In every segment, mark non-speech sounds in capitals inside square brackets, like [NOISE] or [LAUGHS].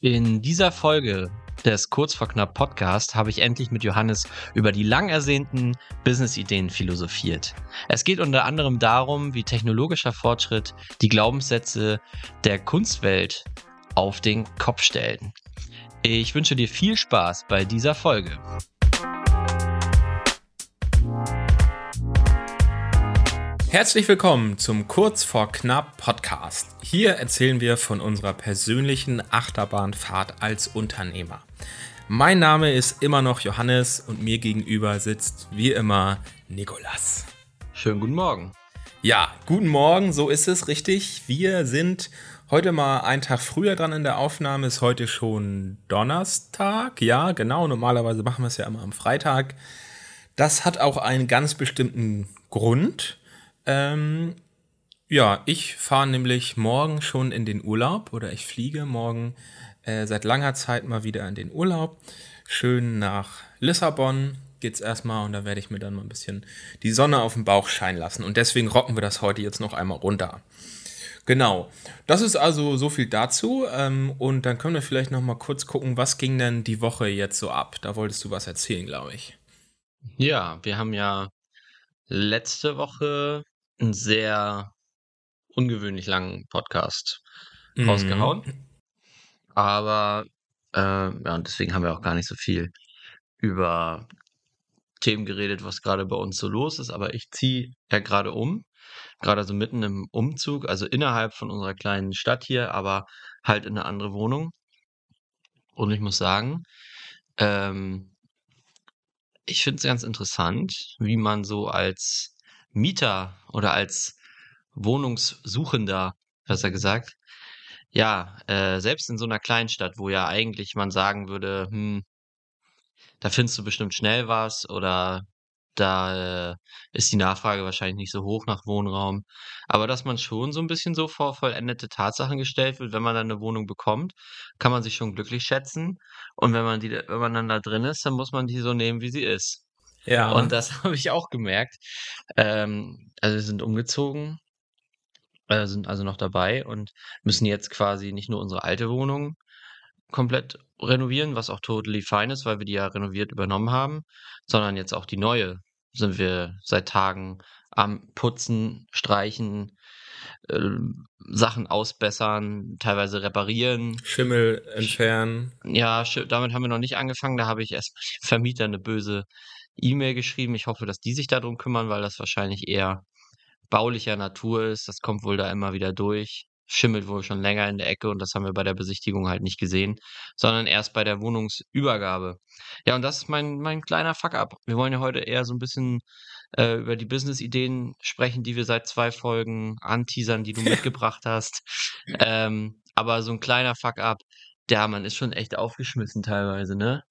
In dieser Folge des Kurz vor Knapp Podcast habe ich endlich mit Johannes über die lang ersehnten Business-Ideen philosophiert. Es geht unter anderem darum, wie technologischer Fortschritt die Glaubenssätze der Kunstwelt auf den Kopf stellen. Ich wünsche dir viel Spaß bei dieser Folge. Herzlich willkommen zum Kurz vor Knapp Podcast. Hier erzählen wir von unserer persönlichen Achterbahnfahrt als Unternehmer. Mein Name ist immer noch Johannes und mir gegenüber sitzt wie immer Nikolas. Schönen guten Morgen. Ja, guten Morgen, so ist es richtig. Wir sind heute mal einen Tag früher dran in der Aufnahme, ist heute schon Donnerstag. Ja, genau, normalerweise machen wir es ja immer am Freitag. Das hat auch einen ganz bestimmten Grund. Ähm, ja, ich fahre nämlich morgen schon in den Urlaub oder ich fliege morgen äh, seit langer Zeit mal wieder in den Urlaub. Schön nach Lissabon geht's erstmal und da werde ich mir dann mal ein bisschen die Sonne auf den Bauch scheinen lassen. Und deswegen rocken wir das heute jetzt noch einmal runter. Genau. Das ist also so viel dazu. Ähm, und dann können wir vielleicht noch mal kurz gucken, was ging denn die Woche jetzt so ab? Da wolltest du was erzählen, glaube ich. Ja, wir haben ja letzte Woche einen sehr ungewöhnlich langen Podcast mhm. rausgehauen. Aber äh, ja, und deswegen haben wir auch gar nicht so viel über Themen geredet, was gerade bei uns so los ist. Aber ich ziehe ja gerade um, gerade so mitten im Umzug, also innerhalb von unserer kleinen Stadt hier, aber halt in eine andere Wohnung. Und ich muss sagen, ähm, ich finde es ganz interessant, wie man so als Mieter oder als Wohnungssuchender, besser gesagt, ja, äh, selbst in so einer Kleinstadt, wo ja eigentlich man sagen würde, hm, da findest du bestimmt schnell was oder da äh, ist die Nachfrage wahrscheinlich nicht so hoch nach Wohnraum. Aber dass man schon so ein bisschen so vor vollendete Tatsachen gestellt wird, wenn man dann eine Wohnung bekommt, kann man sich schon glücklich schätzen. Und wenn man die, wenn man dann da drin ist, dann muss man die so nehmen, wie sie ist. Ja. Und das [LAUGHS] habe ich auch gemerkt. Ähm, also wir sind umgezogen, äh, sind also noch dabei und müssen jetzt quasi nicht nur unsere alte Wohnung komplett renovieren, was auch totally fine ist, weil wir die ja renoviert übernommen haben, sondern jetzt auch die neue sind wir seit Tagen am Putzen, Streichen, äh, Sachen ausbessern, teilweise reparieren. Schimmel entfernen. Ja, damit haben wir noch nicht angefangen. Da habe ich erst [LAUGHS] Vermieter eine böse E-Mail geschrieben. Ich hoffe, dass die sich darum kümmern, weil das wahrscheinlich eher baulicher Natur ist. Das kommt wohl da immer wieder durch. Schimmelt wohl schon länger in der Ecke und das haben wir bei der Besichtigung halt nicht gesehen, sondern erst bei der Wohnungsübergabe. Ja, und das ist mein, mein kleiner Fuck-up. Wir wollen ja heute eher so ein bisschen äh, über die Business-Ideen sprechen, die wir seit zwei Folgen anteasern, die du [LAUGHS] mitgebracht hast. Ähm, aber so ein kleiner Fuck-up, ja, man ist schon echt aufgeschmissen teilweise, ne?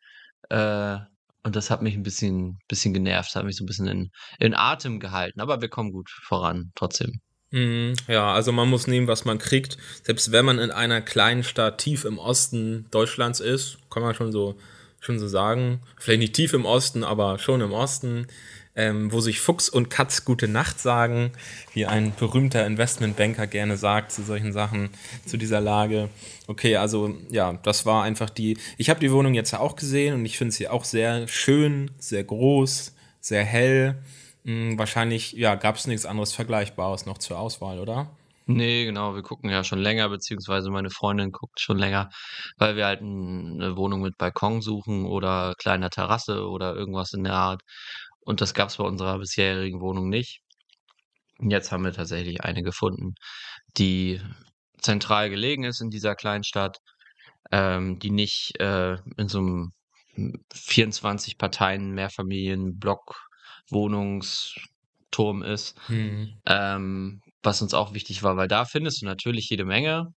Äh, und das hat mich ein bisschen, bisschen genervt, hat mich so ein bisschen in, in Atem gehalten. Aber wir kommen gut voran, trotzdem. Mhm, ja, also man muss nehmen, was man kriegt. Selbst wenn man in einer kleinen Stadt tief im Osten Deutschlands ist, kann man schon so, schon so sagen. Vielleicht nicht tief im Osten, aber schon im Osten ähm, wo sich Fuchs und Katz gute Nacht sagen, wie ein berühmter Investmentbanker gerne sagt zu solchen Sachen, zu dieser Lage. Okay, also ja, das war einfach die. Ich habe die Wohnung jetzt ja auch gesehen und ich finde sie auch sehr schön, sehr groß, sehr hell. Hm, wahrscheinlich, ja, gab es nichts anderes Vergleichbares noch zur Auswahl, oder? Nee, genau, wir gucken ja schon länger, beziehungsweise meine Freundin guckt schon länger, weil wir halt eine Wohnung mit Balkon suchen oder kleiner Terrasse oder irgendwas in der Art. Und das gab es bei unserer bisherigen Wohnung nicht. Und jetzt haben wir tatsächlich eine gefunden, die zentral gelegen ist in dieser Kleinstadt, ähm, die nicht äh, in so einem 24 Parteien Mehrfamilien-Block Wohnungsturm ist. Mhm. Ähm, was uns auch wichtig war, weil da findest du natürlich jede Menge.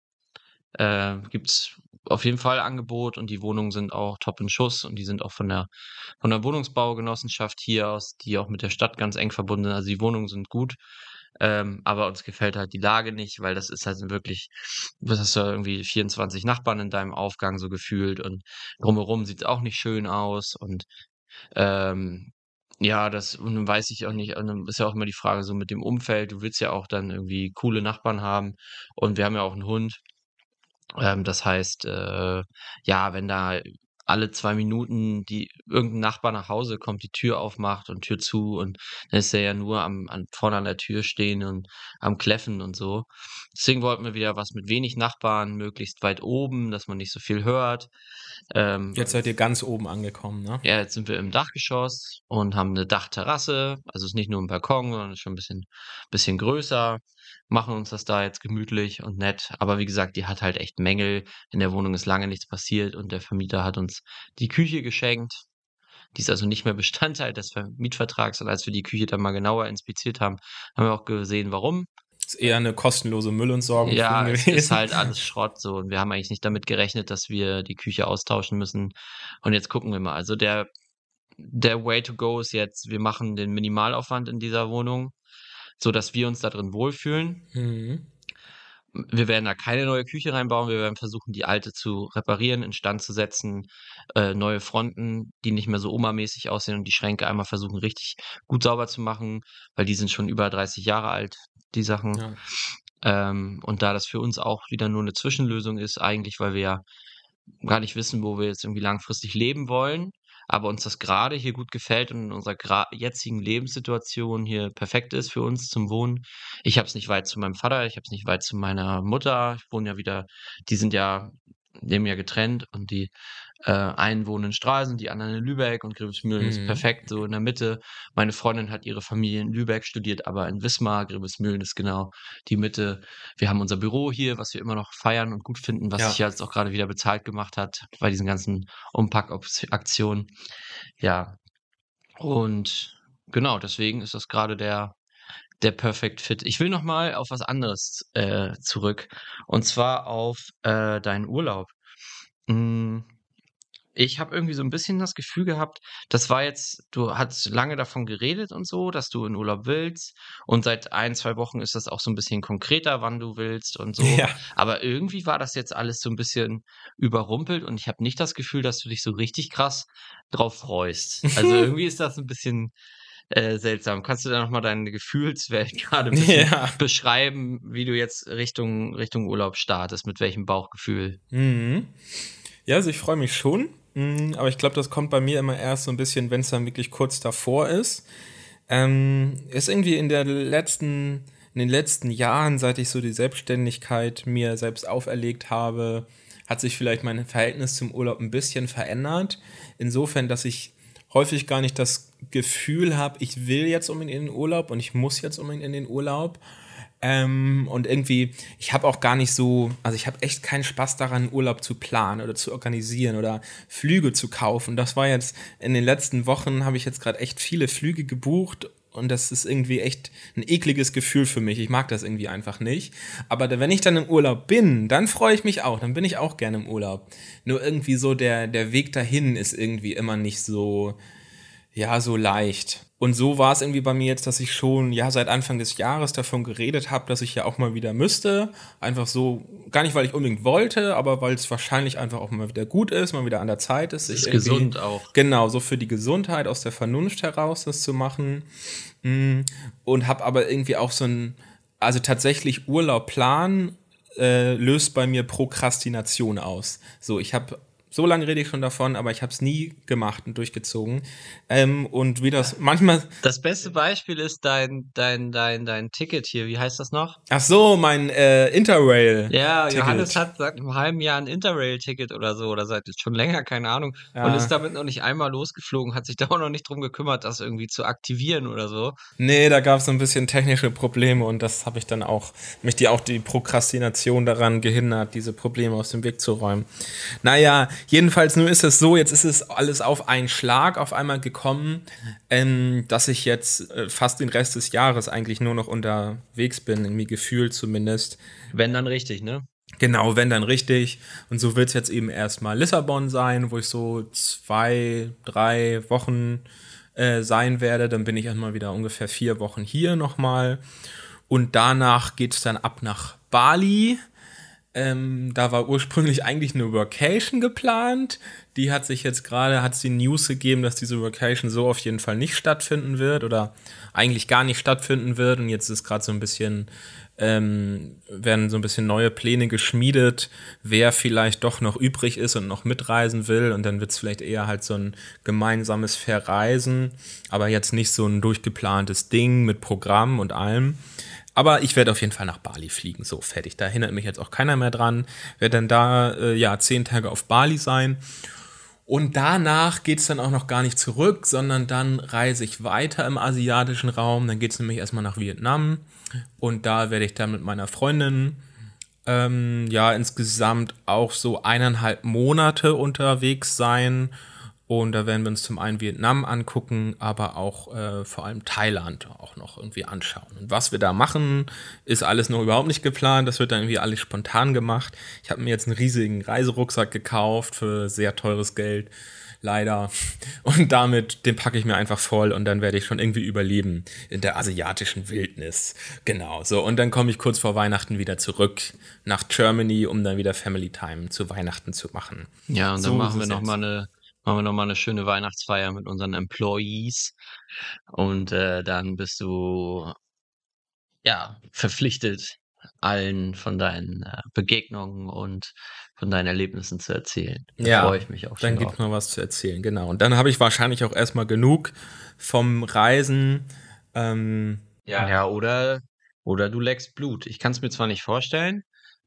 Äh, Gibt es auf jeden Fall Angebot und die Wohnungen sind auch top in Schuss und die sind auch von der, von der Wohnungsbaugenossenschaft hier aus, die auch mit der Stadt ganz eng verbunden sind. Also die Wohnungen sind gut. Ähm, aber uns gefällt halt die Lage nicht, weil das ist halt wirklich, was hast du irgendwie 24 Nachbarn in deinem Aufgang so gefühlt und drumherum sieht es auch nicht schön aus und ähm, ja, das und weiß ich auch nicht, und dann ist ja auch immer die Frage so mit dem Umfeld, du willst ja auch dann irgendwie coole Nachbarn haben und wir haben ja auch einen Hund Ähm, das heißt, äh, ja, wenn da alle zwei Minuten die irgendein Nachbar nach Hause kommt, die Tür aufmacht und Tür zu und dann ist er ja nur am, an, vorne an der Tür stehen und am Kläffen und so. Deswegen wollten wir wieder was mit wenig Nachbarn, möglichst weit oben, dass man nicht so viel hört. Ähm, jetzt seid ihr ganz oben angekommen, ne? Ja, jetzt sind wir im Dachgeschoss und haben eine Dachterrasse. Also es ist nicht nur ein Balkon, sondern ist schon ein bisschen, bisschen größer. Machen uns das da jetzt gemütlich und nett. Aber wie gesagt, die hat halt echt Mängel. In der Wohnung ist lange nichts passiert und der Vermieter hat uns die Küche geschenkt. Die ist also nicht mehr Bestandteil des Mietvertrags. Und als wir die Küche dann mal genauer inspiziert haben, haben wir auch gesehen, warum. Ist eher eine kostenlose Müllentsorgung. Ja, gewesen. ist halt [LAUGHS] alles Schrott so. Und wir haben eigentlich nicht damit gerechnet, dass wir die Küche austauschen müssen. Und jetzt gucken wir mal. Also der, der Way to go ist jetzt, wir machen den Minimalaufwand in dieser Wohnung, so dass wir uns da drin wohlfühlen. Mhm. Wir werden da keine neue Küche reinbauen. Wir werden versuchen, die alte zu reparieren, instand zu setzen, äh, neue Fronten, die nicht mehr so Oma-mäßig aussehen und die Schränke einmal versuchen, richtig gut sauber zu machen, weil die sind schon über 30 Jahre alt, die Sachen. Ja. Ähm, und da das für uns auch wieder nur eine Zwischenlösung ist, eigentlich, weil wir ja gar nicht wissen, wo wir jetzt irgendwie langfristig leben wollen, aber uns das gerade hier gut gefällt und in unserer jetzigen Lebenssituation hier perfekt ist für uns zum Wohnen. Ich habe es nicht weit zu meinem Vater, ich habe es nicht weit zu meiner Mutter. Ich wohne ja wieder, die sind ja, leben ja getrennt und die äh, einen wohnen in Stralsund, die anderen in Lübeck und Gribesmühlen mhm. ist perfekt so in der Mitte. Meine Freundin hat ihre Familie in Lübeck studiert, aber in Wismar, Gribesmühlen ist genau die Mitte. Wir haben unser Büro hier, was wir immer noch feiern und gut finden, was ja. sich jetzt auch gerade wieder bezahlt gemacht hat bei diesen ganzen Umpackaktionen. Ja. Und genau, deswegen ist das gerade der der Perfect Fit. Ich will noch mal auf was anderes äh, zurück und zwar auf äh, deinen Urlaub. Hm, ich habe irgendwie so ein bisschen das Gefühl gehabt, das war jetzt du hast lange davon geredet und so, dass du in Urlaub willst und seit ein, zwei Wochen ist das auch so ein bisschen konkreter, wann du willst und [LAUGHS] so. Ja. Aber irgendwie war das jetzt alles so ein bisschen überrumpelt und ich habe nicht das Gefühl, dass du dich so richtig krass drauf freust. Also [LAUGHS] irgendwie ist das ein bisschen äh, seltsam. Kannst du da nochmal deine Gefühlswelt [LAUGHS] gerade ja. beschreiben, wie du jetzt Richtung, Richtung Urlaub startest, mit welchem Bauchgefühl? Mhm. Ja, also ich freue mich schon. Mm, aber ich glaube, das kommt bei mir immer erst so ein bisschen, wenn es dann wirklich kurz davor ist. Ähm, ist irgendwie in der letzten, in den letzten Jahren, seit ich so die Selbstständigkeit mir selbst auferlegt habe, hat sich vielleicht mein Verhältnis zum Urlaub ein bisschen verändert. Insofern, dass ich häufig gar nicht das Gefühl habe, ich will jetzt unbedingt in den Urlaub und ich muss jetzt unbedingt in den Urlaub, ähm, und irgendwie, ich habe auch gar nicht so, also ich habe echt keinen Spaß daran, Urlaub zu planen oder zu organisieren oder Flüge zu kaufen. Das war jetzt in den letzten Wochen, habe ich jetzt gerade echt viele Flüge gebucht und das ist irgendwie echt ein ekliges Gefühl für mich. Ich mag das irgendwie einfach nicht. Aber wenn ich dann im Urlaub bin, dann freue ich mich auch. Dann bin ich auch gerne im Urlaub. Nur irgendwie so der, der Weg dahin ist irgendwie immer nicht so, ja, so leicht. Und so war es irgendwie bei mir jetzt, dass ich schon ja seit Anfang des Jahres davon geredet habe, dass ich ja auch mal wieder müsste. Einfach so, gar nicht, weil ich unbedingt wollte, aber weil es wahrscheinlich einfach auch mal wieder gut ist, mal wieder an der Zeit ist. ist gesund auch. Genau, so für die Gesundheit aus der Vernunft heraus das zu machen. Mm, und habe aber irgendwie auch so ein, also tatsächlich Urlaub planen äh, löst bei mir Prokrastination aus. So, ich habe so lange rede ich schon davon, aber ich habe es nie gemacht und durchgezogen. Ähm, und wie das manchmal. Das beste Beispiel ist dein, dein, dein, dein Ticket hier. Wie heißt das noch? Ach so, mein äh, Interrail. Ja, Johannes hat seit einem halben Jahr ein Interrail-Ticket oder so, oder seit schon länger, keine Ahnung. Ja. Und ist damit noch nicht einmal losgeflogen, hat sich [LAUGHS] da auch noch nicht drum gekümmert, das irgendwie zu aktivieren oder so. Nee, da gab es so ein bisschen technische Probleme und das habe ich dann auch, mich die auch die Prokrastination daran gehindert, diese Probleme aus dem Weg zu räumen. Naja, Jedenfalls, nur ist es so, jetzt ist es alles auf einen Schlag auf einmal gekommen, ähm, dass ich jetzt äh, fast den Rest des Jahres eigentlich nur noch unterwegs bin, irgendwie gefühlt zumindest. Wenn dann richtig, ne? Genau, wenn dann richtig. Und so wird es jetzt eben erstmal Lissabon sein, wo ich so zwei, drei Wochen äh, sein werde. Dann bin ich erstmal wieder ungefähr vier Wochen hier nochmal. Und danach geht es dann ab nach Bali Ähm, da war ursprünglich eigentlich eine Workation geplant. Die hat sich jetzt gerade, hat es die News gegeben, dass diese Workation so auf jeden Fall nicht stattfinden wird oder eigentlich gar nicht stattfinden wird. Und jetzt ist gerade so ein bisschen ähm, werden so ein bisschen neue Pläne geschmiedet, wer vielleicht doch noch übrig ist und noch mitreisen will. Und dann wird es vielleicht eher halt so ein gemeinsames Verreisen, aber jetzt nicht so ein durchgeplantes Ding mit Programm und allem. Aber ich werde auf jeden Fall nach Bali fliegen. So, fertig. Da erinnert mich jetzt auch keiner mehr dran. Werde dann da, äh, ja, zehn Tage auf Bali sein. Und danach geht es dann auch noch gar nicht zurück, sondern dann reise ich weiter im asiatischen Raum. Dann geht es nämlich erstmal nach Vietnam. Und da werde ich dann mit meiner Freundin ähm, ja insgesamt auch so eineinhalb Monate unterwegs sein. Und da werden wir uns zum einen Vietnam angucken, aber auch äh, vor allem Thailand auch noch irgendwie anschauen. Und was wir da machen, ist alles noch überhaupt nicht geplant. Das wird dann irgendwie alles spontan gemacht. Ich habe mir jetzt einen riesigen Reiserucksack gekauft für sehr teures Geld leider. [LAUGHS] Und damit, den packe ich mir einfach voll und dann werde ich schon irgendwie überleben in der asiatischen Wildnis. Genau, so. Und dann komme ich kurz vor Weihnachten wieder zurück nach Germany, um dann wieder Family Time zu Weihnachten zu machen. Ja, und dann so machen wir nochmal eine machen wir nochmal eine schöne Weihnachtsfeier mit unseren Employees und äh, dann bist du ja verpflichtet, allen von deinen äh, Begegnungen und von deinen Erlebnissen zu erzählen. Da ja, freue ich mich auch schon. Dann gibt es noch was zu erzählen, genau. Und dann habe ich wahrscheinlich auch erstmal genug vom Reisen. Ähm, ja. ja, oder, oder du leckst Blut. Ich kann es mir zwar nicht vorstellen.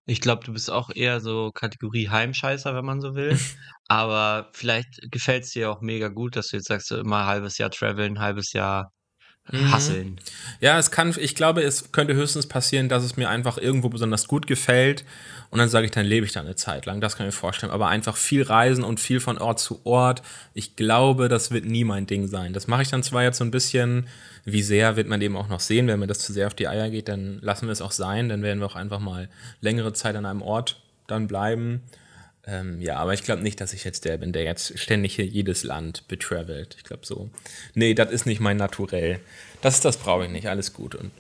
Ich glaube, du bist auch eher so Kategorie Heimscheißer, wenn man so will. [LAUGHS] Aber vielleicht gefällt es dir auch mega gut, dass du jetzt sagst, immer ein halbes Jahr traveln, halbes Jahr. Hasseln. Ja, es kann, ich glaube, es könnte höchstens passieren, dass es mir einfach irgendwo besonders gut gefällt und dann sage ich, dann lebe ich da eine Zeit lang. Das kann ich mir vorstellen. Aber einfach viel reisen und viel von Ort zu Ort, ich glaube, das wird nie mein Ding sein. Das mache ich dann zwar jetzt so ein bisschen, wie sehr wird man eben auch noch sehen. Wenn mir das zu sehr auf die Eier geht, dann lassen wir es auch sein. Dann werden wir auch einfach mal längere Zeit an einem Ort dann bleiben. Ähm, ja, aber ich glaube nicht, dass ich jetzt der bin, der jetzt ständig hier jedes Land betravelt. Ich glaube so. Nee, das ist nicht mein Naturell. Das, das brauche ich nicht. Alles gut. Und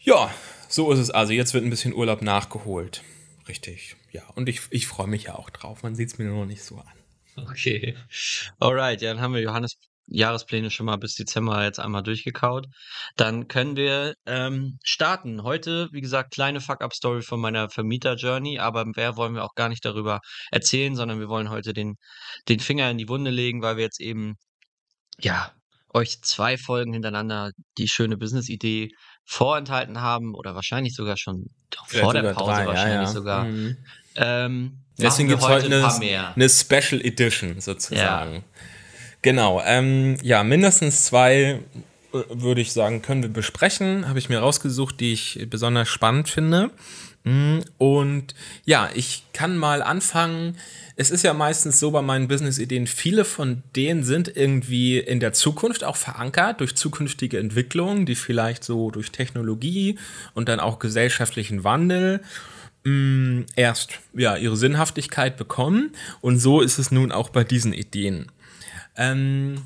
ja, so ist es also. Jetzt wird ein bisschen Urlaub nachgeholt. Richtig. Ja, und ich, ich freue mich ja auch drauf. Man sieht es mir nur noch nicht so an. Okay. Alright, ja, dann haben wir Johannes Jahrespläne schon mal bis Dezember jetzt einmal durchgekaut. Dann können wir ähm, starten. Heute, wie gesagt, kleine Fuck-Up-Story von meiner Vermieter-Journey, aber mehr wollen wir auch gar nicht darüber erzählen, sondern wir wollen heute den, den Finger in die Wunde legen, weil wir jetzt eben, ja, euch zwei Folgen hintereinander die schöne Business-Idee vorenthalten haben oder wahrscheinlich sogar schon vor der Pause drei, wahrscheinlich ja, ja. sogar. Mhm. Ähm, Deswegen gibt es heute eine, eine, Special Edition sozusagen. Ja. Genau, ähm, ja, mindestens zwei äh, würde ich sagen, können wir besprechen. Habe ich mir rausgesucht, die ich besonders spannend finde. Mm, und ja, ich kann mal anfangen. Es ist ja meistens so bei meinen Business-Ideen, viele von denen sind irgendwie in der Zukunft auch verankert durch zukünftige Entwicklungen, die vielleicht so durch Technologie und dann auch gesellschaftlichen Wandel mh, mm, erst ja ihre Sinnhaftigkeit bekommen. Und so ist es nun auch bei diesen Ideen. Ähm,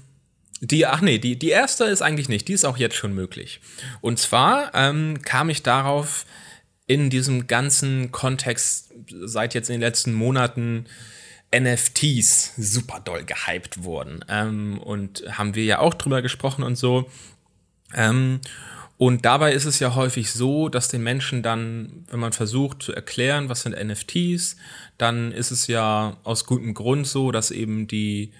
die, ach nee, die, die erste ist eigentlich nicht, die ist auch jetzt schon möglich. Und zwar ähm, kam ich darauf in diesem ganzen Kontext seit jetzt in den letzten Monaten NFTs super doll gehypt wurden. Ähm, und haben wir ja auch drüber gesprochen und so. Ähm, und dabei ist es ja häufig so, dass den Menschen dann, wenn man versucht zu erklären, was sind NFTs, dann ist es ja aus gutem Grund so, dass eben die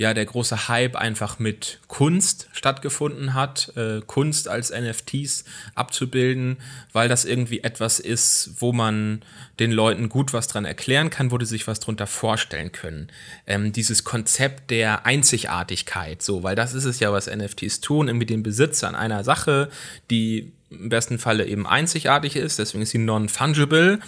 ja der große Hype einfach mit Kunst stattgefunden hat, äh, Kunst als NFTs abzubilden, weil das irgendwie etwas ist, wo man den Leuten gut was dran erklären kann, wo die sich was drunter vorstellen können. Ähm, dieses Konzept der Einzigartigkeit, so, weil das ist es ja, was NFTs tun, irgendwie den Besitz an einer Sache, die im besten Falle eben einzigartig ist, deswegen ist sie non-fungible,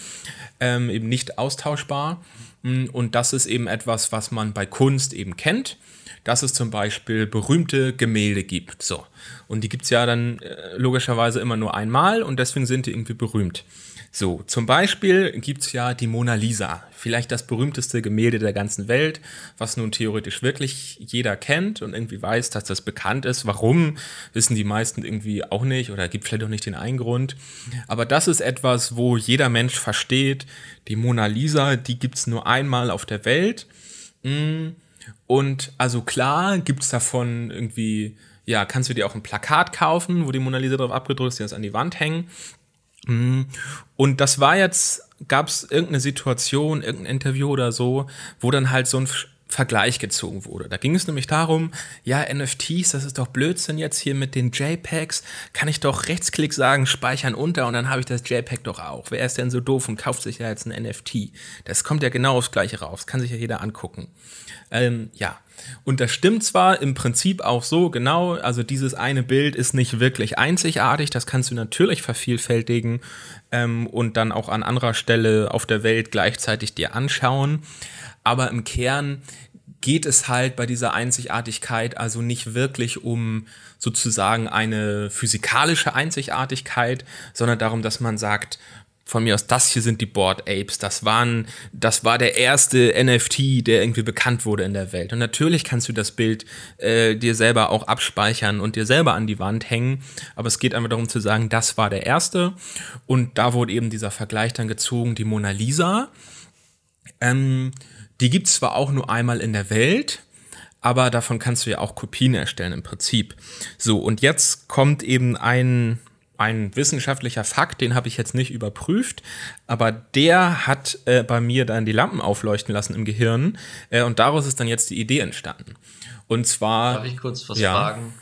ähm, eben nicht austauschbar. Und das ist eben etwas, was man bei Kunst eben kennt, dass es zum Beispiel berühmte Gemälde gibt. So. Und die gibt es ja dann äh, logischerweise immer nur einmal und deswegen sind die irgendwie berühmt. So, zum Beispiel gibt es ja die Mona Lisa, vielleicht das berühmteste Gemälde der ganzen Welt, was nun theoretisch wirklich jeder kennt und irgendwie weiß, dass das bekannt ist. Warum, wissen die meisten irgendwie auch nicht oder gibt vielleicht auch nicht den einen Grund. Aber das ist etwas, wo jeder Mensch versteht, die Mona Lisa, die gibt es nur einmal auf der Welt. Mm, und also klar gibt es davon irgendwie, ja, kannst du dir auch ein Plakat kaufen, wo die Mona Lisa drauf abgedrückt ist, die das an die Wand hängen. Mhm. Und das war jetzt, gab es irgendeine Situation, irgendein Interview oder so, wo dann halt so ein Vergleich gezogen wurde. Da ging es nämlich darum, ja, NFTs, das ist doch Blödsinn jetzt hier mit den JPEGs. Kann ich doch Rechtsklick sagen, speichern unter und dann habe ich das JPEG doch auch. Wer ist denn so doof und kauft sich ja jetzt ein NFT? Das kommt ja genau aufs Gleiche raus. Kann sich ja jeder angucken. Ähm, ja. Und das stimmt zwar im Prinzip auch so, genau, also dieses eine Bild ist nicht wirklich einzigartig, das kannst du natürlich vervielfältigen ähm, und dann auch an anderer Stelle auf der Welt gleichzeitig dir anschauen. Aber im Kern geht es halt bei dieser Einzigartigkeit also nicht wirklich um sozusagen eine physikalische Einzigartigkeit, sondern darum, dass man sagt, von mir aus, das hier sind die Board Apes. Das waren, das war der erste NFT, der irgendwie bekannt wurde in der Welt. Und natürlich kannst du das Bild äh, dir selber auch abspeichern und dir selber an die Wand hängen. Aber es geht einfach darum zu sagen, das war der erste. Und da wurde eben dieser Vergleich dann gezogen, die Mona Lisa. Ähm, die gibt es zwar auch nur einmal in der Welt, aber davon kannst du ja auch Kopien erstellen im Prinzip. So, und jetzt kommt eben ein, ein wissenschaftlicher Fakt, den habe ich jetzt nicht überprüft, aber der hat äh, bei mir dann die Lampen aufleuchten lassen im Gehirn äh, und daraus ist dann jetzt die Idee entstanden. Und zwar. Darf ich kurz was ja. fragen?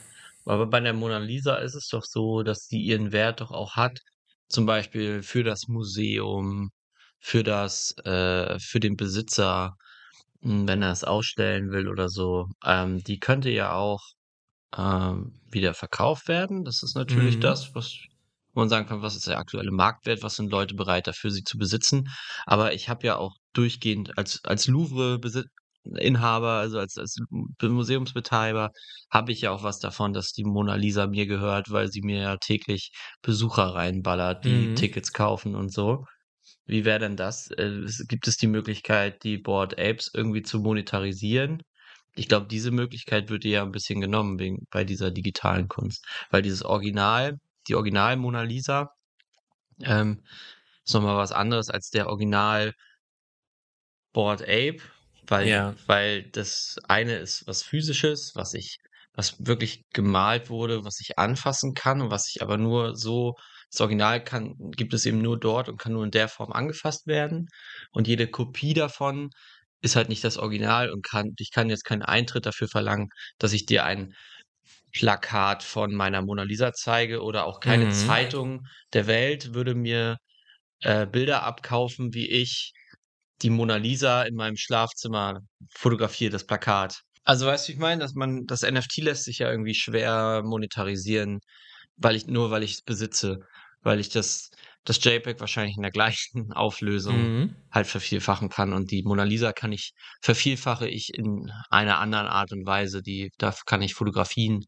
Aber bei der Mona Lisa ist es doch so, dass die ihren Wert doch auch hat, zum Beispiel für das Museum, für das, äh, für den Besitzer, hm, wenn er es ausstellen will oder so. Ähm, die könnte ja auch ähm, wieder verkauft werden. Das ist natürlich mhm. das, was wo man sagen kann, was ist der aktuelle Marktwert, was sind Leute bereit dafür, sie zu besitzen. Aber ich habe ja auch durchgehend als, als Louvre-Inhaber, also als, als Museumsbetreiber, habe ich ja auch was davon, dass die Mona Lisa mir gehört, weil sie mir ja täglich Besucher reinballert, die mhm. Tickets kaufen und so. Wie wäre denn das? Äh, gibt es die Möglichkeit, die Board Apes irgendwie zu monetarisieren? Ich glaube, diese Möglichkeit wird ja ein bisschen genommen wegen, bei dieser digitalen Kunst, weil dieses Original, die Original Mona Lisa, ähm, ist nochmal was anderes als der Original Board Ape, weil, ja. weil das eine ist was physisches, was ich, was wirklich gemalt wurde, was ich anfassen kann und was ich aber nur so das Original kann, gibt es eben nur dort und kann nur in der Form angefasst werden. Und jede Kopie davon ist halt nicht das Original und kann, ich kann jetzt keinen Eintritt dafür verlangen, dass ich dir ein Plakat von meiner Mona Lisa zeige oder auch keine mhm. Zeitung der Welt würde mir äh, Bilder abkaufen, wie ich die Mona Lisa in meinem Schlafzimmer fotografiere, das Plakat. Also weißt du, ich meine, dass man, das NFT lässt sich ja irgendwie schwer monetarisieren, weil ich, nur weil ich es besitze weil ich das, das JPEG wahrscheinlich in der gleichen [LAUGHS] Auflösung mhm. halt vervielfachen kann. Und die Mona Lisa kann ich, vervielfache ich in einer anderen Art und Weise. Die, da kann ich Fotografien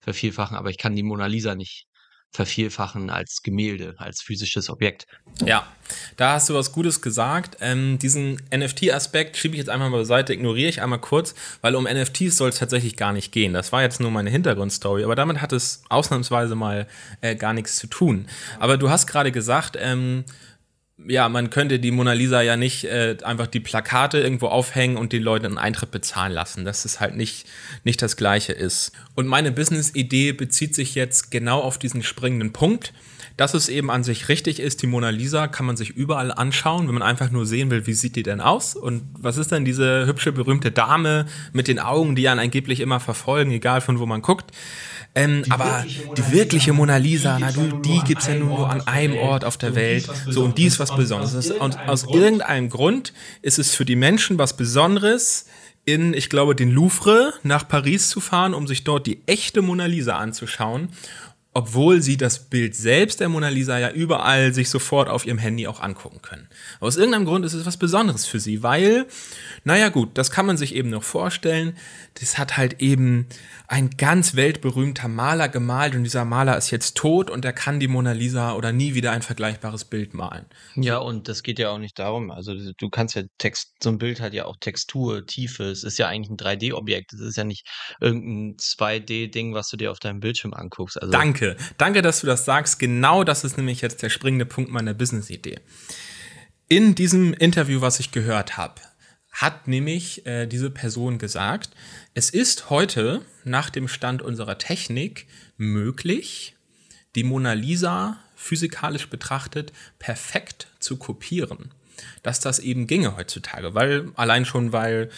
vervielfachen, aber ich kann die Mona Lisa nicht vervielfachen als Gemälde, als physisches Objekt. Ja, da hast du was Gutes gesagt. Ähm, diesen NFT-Aspekt schiebe ich jetzt einmal beiseite, ignoriere ich einmal kurz, weil um NFTs soll es tatsächlich gar nicht gehen. Das war jetzt nur meine Hintergrundstory, aber damit hat es ausnahmsweise mal äh, gar nichts zu tun. Aber du hast gerade gesagt, ähm, ja, man könnte die Mona Lisa ja nicht äh, einfach die Plakate irgendwo aufhängen und die Leute einen Eintritt bezahlen lassen, dass es halt nicht, nicht das Gleiche ist. Und meine Business-Idee bezieht sich jetzt genau auf diesen springenden Punkt, dass es eben an sich richtig ist, die Mona Lisa kann man sich überall anschauen, wenn man einfach nur sehen will, wie sieht die denn aus und was ist denn diese hübsche, berühmte Dame mit den Augen, die einen angeblich immer verfolgen, egal von wo man guckt. Ähm, aber die wirkliche Mona Lisa, na, die, die gibt es ja nur, nur an einem Ort auf der Welt. So, und die ist was Besonderes. Und aus irgendeinem Grund ist es für die Menschen was Besonderes, in, ich glaube, den Louvre nach Paris zu fahren, um sich dort die echte Mona Lisa anzuschauen. Obwohl sie das Bild selbst der Mona Lisa ja überall sich sofort auf ihrem Handy auch angucken können. Aus irgendeinem Grund ist es was Besonderes für sie, weil, naja gut, das kann man sich eben noch vorstellen. Das hat halt eben ein ganz weltberühmter Maler gemalt und dieser Maler ist jetzt tot und er kann die Mona Lisa oder nie wieder ein vergleichbares Bild malen. Ja, und das geht ja auch nicht darum. Also du kannst ja Text, so ein Bild hat ja auch Textur, Tiefe. Es ist ja eigentlich ein 3D-Objekt. Es ist ja nicht irgendein 2D-Ding, was du dir auf deinem Bildschirm anguckst. Also Danke. Danke, dass du das sagst. Genau das ist nämlich jetzt der springende Punkt meiner Business-Idee. In diesem Interview, was ich gehört habe, hat nämlich äh, diese Person gesagt, es ist heute nach dem Stand unserer Technik möglich, die Mona Lisa physikalisch betrachtet perfekt zu kopieren. Dass das eben ginge heutzutage, weil allein schon, weil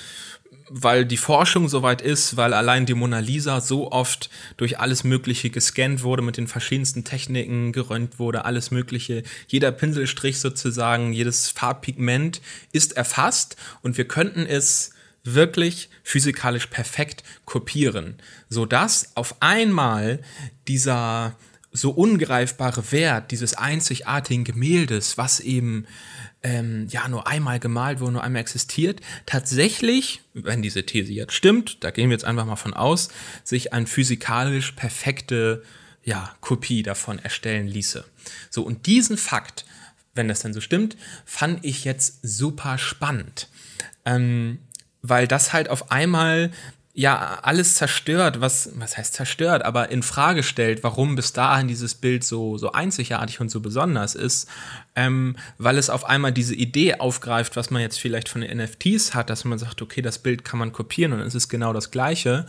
weil die Forschung soweit ist, weil allein die Mona Lisa so oft durch alles Mögliche gescannt wurde, mit den verschiedensten Techniken gerönt wurde, alles Mögliche. Jeder Pinselstrich sozusagen, jedes Farbpigment ist erfasst und wir könnten es wirklich physikalisch perfekt kopieren, sodass auf einmal dieser so ungreifbare Wert dieses einzigartigen Gemäldes, was eben ähm, ja nur einmal gemalt wurde, nur einmal existiert, tatsächlich, wenn diese These jetzt stimmt, da gehen wir jetzt einfach mal von aus, sich eine physikalisch perfekte ja, Kopie davon erstellen ließe. So, und diesen Fakt, wenn das denn so stimmt, fand ich jetzt super spannend. Ähm, weil das halt auf einmal ja alles zerstört, was, was heißt zerstört, aber in Frage stellt, warum bis dahin dieses Bild so, so einzigartig und so besonders ist, ähm, weil es auf einmal diese Idee aufgreift, was man jetzt vielleicht von den NFTs hat, dass man sagt, okay, das Bild kann man kopieren und es ist genau das gleiche.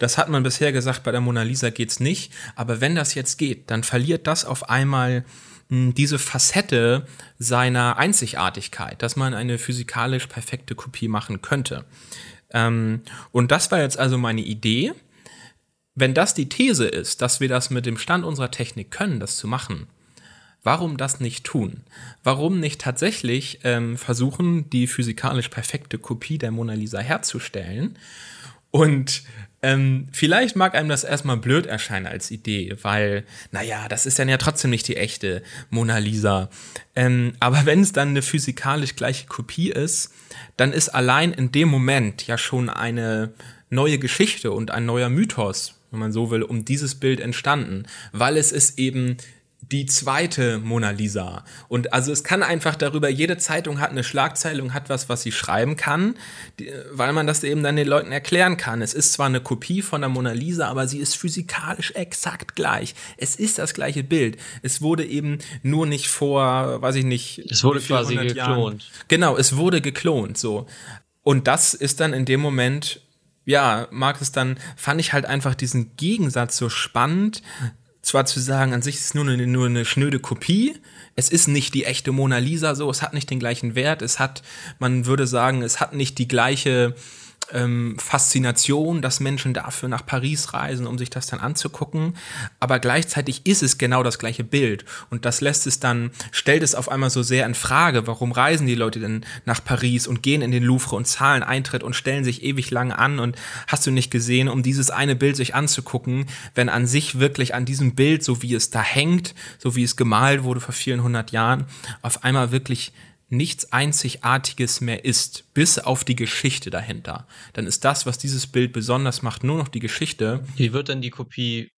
Das hat man bisher gesagt, bei der Mona Lisa geht's nicht, aber wenn das jetzt geht, dann verliert das auf einmal hm, diese Facette seiner Einzigartigkeit, dass man eine physikalisch perfekte Kopie machen könnte. Ähm, und das war jetzt also meine Idee. Wenn das die These ist, dass wir das mit dem Stand unserer Technik können, das zu machen, warum das nicht tun? Warum nicht tatsächlich ähm, versuchen, die physikalisch perfekte Kopie der Mona Lisa herzustellen? Und ähm, vielleicht mag einem das erstmal blöd erscheinen als Idee, weil, naja, das ist dann ja trotzdem nicht die echte Mona Lisa. Ähm, aber [LAUGHS] wenn es dann eine physikalisch gleiche Kopie ist, dann ist allein in dem Moment ja schon eine neue Geschichte und ein neuer Mythos, wenn man so will, um dieses Bild entstanden, weil es ist eben die zweite Mona Lisa. Und also es kann einfach darüber, jede Zeitung hat eine Schlagzeile und hat was, was sie schreiben kann, weil man das eben dann den Leuten erklären kann. Es ist zwar eine Kopie von der Mona Lisa, aber sie ist physikalisch exakt gleich. Es ist das gleiche Bild. Es wurde eben nur nicht vor, weiß ich nicht. Es wurde quasi geklont. Jahren. Genau, es wurde geklont, so. Und das ist dann in dem Moment ja, mag es dann, fand ich halt einfach diesen Gegensatz so spannend, zwar zu sagen, an sich ist es nur eine, nur eine schnöde Kopie, es ist nicht die echte Mona Lisa so, es hat nicht den gleichen Wert, es hat, man würde sagen, es hat nicht die gleiche ähm, Faszination, dass Menschen dafür nach Paris reisen, um sich das dann anzugucken. Aber gleichzeitig ist es genau das gleiche Bild. Und das lässt es dann, stellt es auf einmal so sehr in Frage, warum reisen die Leute denn nach Paris und gehen in den Louvre und zahlen Eintritt und stellen sich ewig lang an und hast du nicht gesehen, um dieses eine Bild sich anzugucken, wenn an sich wirklich an diesem Bild, so wie es da hängt, so wie es gemalt wurde vor vielen hundert Jahren, auf einmal wirklich nichts Einzigartiges mehr ist, bis auf die Geschichte dahinter. Dann ist das, was dieses Bild besonders macht, nur noch die Geschichte. Wie wird denn die Kopie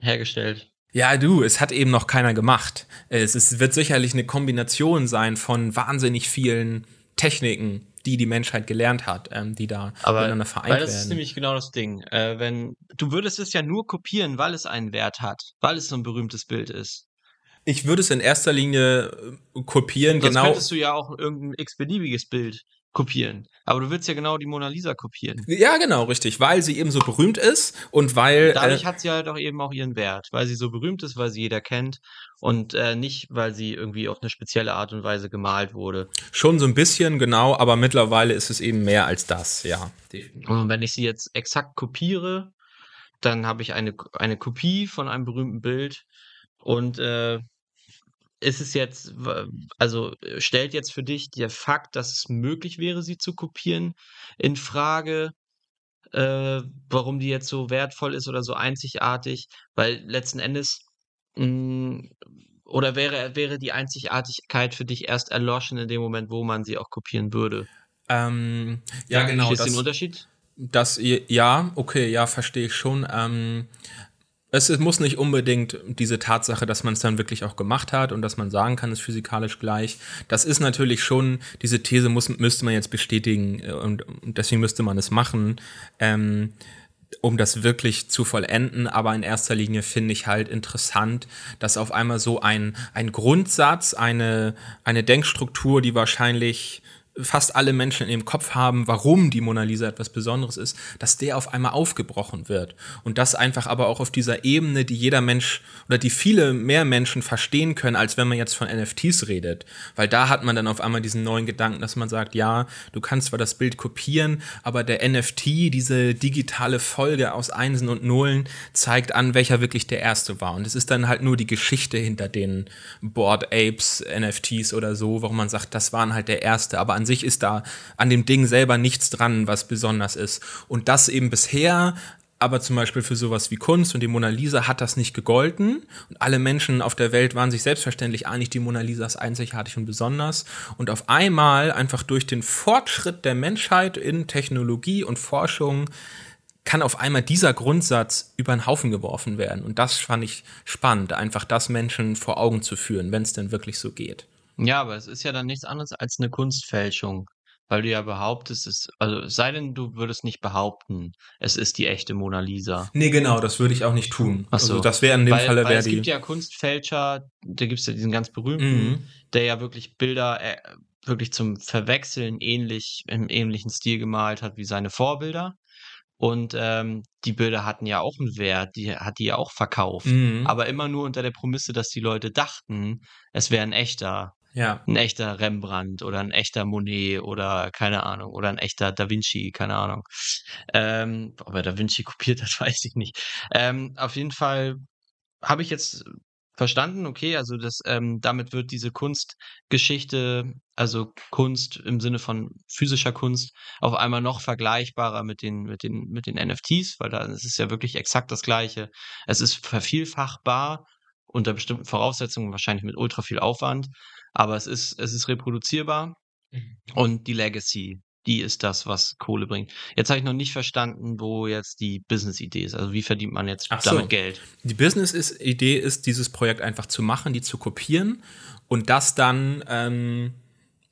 hergestellt? Ja, du, es hat eben noch keiner gemacht. Es ist, wird sicherlich eine Kombination sein von wahnsinnig vielen Techniken, die die Menschheit gelernt hat, ähm, die da Aber miteinander vereint weil das werden. ist nämlich genau das Ding. Äh, wenn du würdest es ja nur kopieren, weil es einen Wert hat, weil es so ein berühmtes Bild ist. Ich würde es in erster Linie äh, kopieren, Sonst genau. könntest du ja auch irgendein x-beliebiges Bild kopieren. Aber du willst ja genau die Mona Lisa kopieren. Ja, genau, richtig. Weil sie eben so berühmt ist und weil. Dadurch äh, hat sie halt auch eben auch ihren Wert. Weil sie so berühmt ist, weil sie jeder kennt und äh, nicht, weil sie irgendwie auf eine spezielle Art und Weise gemalt wurde. Schon so ein bisschen, genau, aber mittlerweile ist es eben mehr als das, ja. Und wenn ich sie jetzt exakt kopiere, dann habe ich eine, eine Kopie von einem berühmten Bild und äh, ist es jetzt, also äh, stellt jetzt für dich der Fakt, dass es möglich wäre, sie zu kopieren, in Frage, äh, warum die jetzt so wertvoll ist oder so einzigartig? Weil letzten Endes Hm, oder wäre wäre die Einzigartigkeit für dich erst erloschen in dem Moment, wo man sie auch kopieren würde? Ähm, ja, genau. Verstehst du den Unterschied? Das, ja, okay, ja, verstehe ich schon. Ähm, es, muss nicht unbedingt diese Tatsache, dass man es dann wirklich auch gemacht hat und dass man sagen kann, es ist physikalisch gleich. Das ist natürlich schon, diese These muss, müsste man jetzt bestätigen äh, und, und deswegen müsste man es machen, ähm, um das wirklich zu vollenden. Aber in erster Linie finde ich halt interessant, dass auf einmal so ein, ein Grundsatz, eine, eine Denkstruktur, die wahrscheinlich fast alle Menschen in ihrem Kopf haben, warum die Mona Lisa etwas Besonderes ist, dass der auf einmal aufgebrochen wird. Und das einfach aber auch auf dieser Ebene, die jeder Mensch oder die viele mehr Menschen verstehen können, als wenn man jetzt von NFTs redet. Weil da hat man dann auf einmal diesen neuen Gedanken, dass man sagt, ja, du kannst zwar das Bild kopieren, aber der NFT, diese digitale Folge aus Einsen und Nullen, zeigt an, welcher wirklich der erste war. Und es ist dann halt nur die Geschichte hinter den Board Apes, NFTs oder so, warum man sagt, das waren halt der erste. Aber an an sich ist da an dem Ding selber nichts dran, was besonders ist. Und das eben bisher aber zum Beispiel für sowas wie Kunst und die Mona Lisa hat das nicht gegolten. Und alle Menschen auf der Welt waren sich selbstverständlich einig, die Mona Lisa ist einzigartig und besonders. Und auf einmal, einfach durch den Fortschritt der Menschheit in Technologie und Forschung, kann auf einmal dieser Grundsatz über den Haufen geworfen werden. Und das fand ich spannend, einfach das Menschen vor Augen zu führen, wenn es denn wirklich so geht. Ja, aber es ist ja dann nichts anderes als eine Kunstfälschung, weil du ja behauptest, es also es sei denn, du würdest nicht behaupten, es ist die echte Mona Lisa. Nee, genau, das würde ich auch nicht tun. Ach so. Also das wäre in dem Weil Falle weil wäre es gibt die. ja Kunstfälscher, da gibt's ja diesen ganz berühmten, Mhm. der ja wirklich Bilder, äh, wirklich zum Verwechseln ähnlich im ähnlichen Stil gemalt hat wie seine Vorbilder. Und, ähm, die Bilder hatten ja auch einen Wert, die hat die ja auch verkauft, Mhm. aber immer nur unter der Prämisse, dass die Leute dachten, es wäre 'n echter Ja. 'n echter Rembrandt oder 'n echter Monet oder keine Ahnung oder 'n echter Da Vinci, keine Ahnung. Ähm, ob er Da Vinci kopiert hat, [LAUGHS] weiß ich nicht. Ähm, auf jeden Fall habe ich jetzt verstanden, okay, also das ähm, damit wird diese Kunstgeschichte, also Kunst im Sinne von physischer Kunst, auf einmal noch vergleichbarer mit den mit den mit den NFTs, weil da ist es ja wirklich exakt das Gleiche. Es ist vervielfachbar unter bestimmten Voraussetzungen, wahrscheinlich mit ultra viel Aufwand, aber es ist es ist reproduzierbar Mhm. und die Legacy, die ist das, was Kohle bringt. Jetzt habe ich noch nicht verstanden, wo jetzt die Business-Idee ist. Also, wie verdient man jetzt Ach so. damit Geld? Die Business-Idee ist, dieses Projekt einfach zu machen, die zu kopieren und das dann ähm,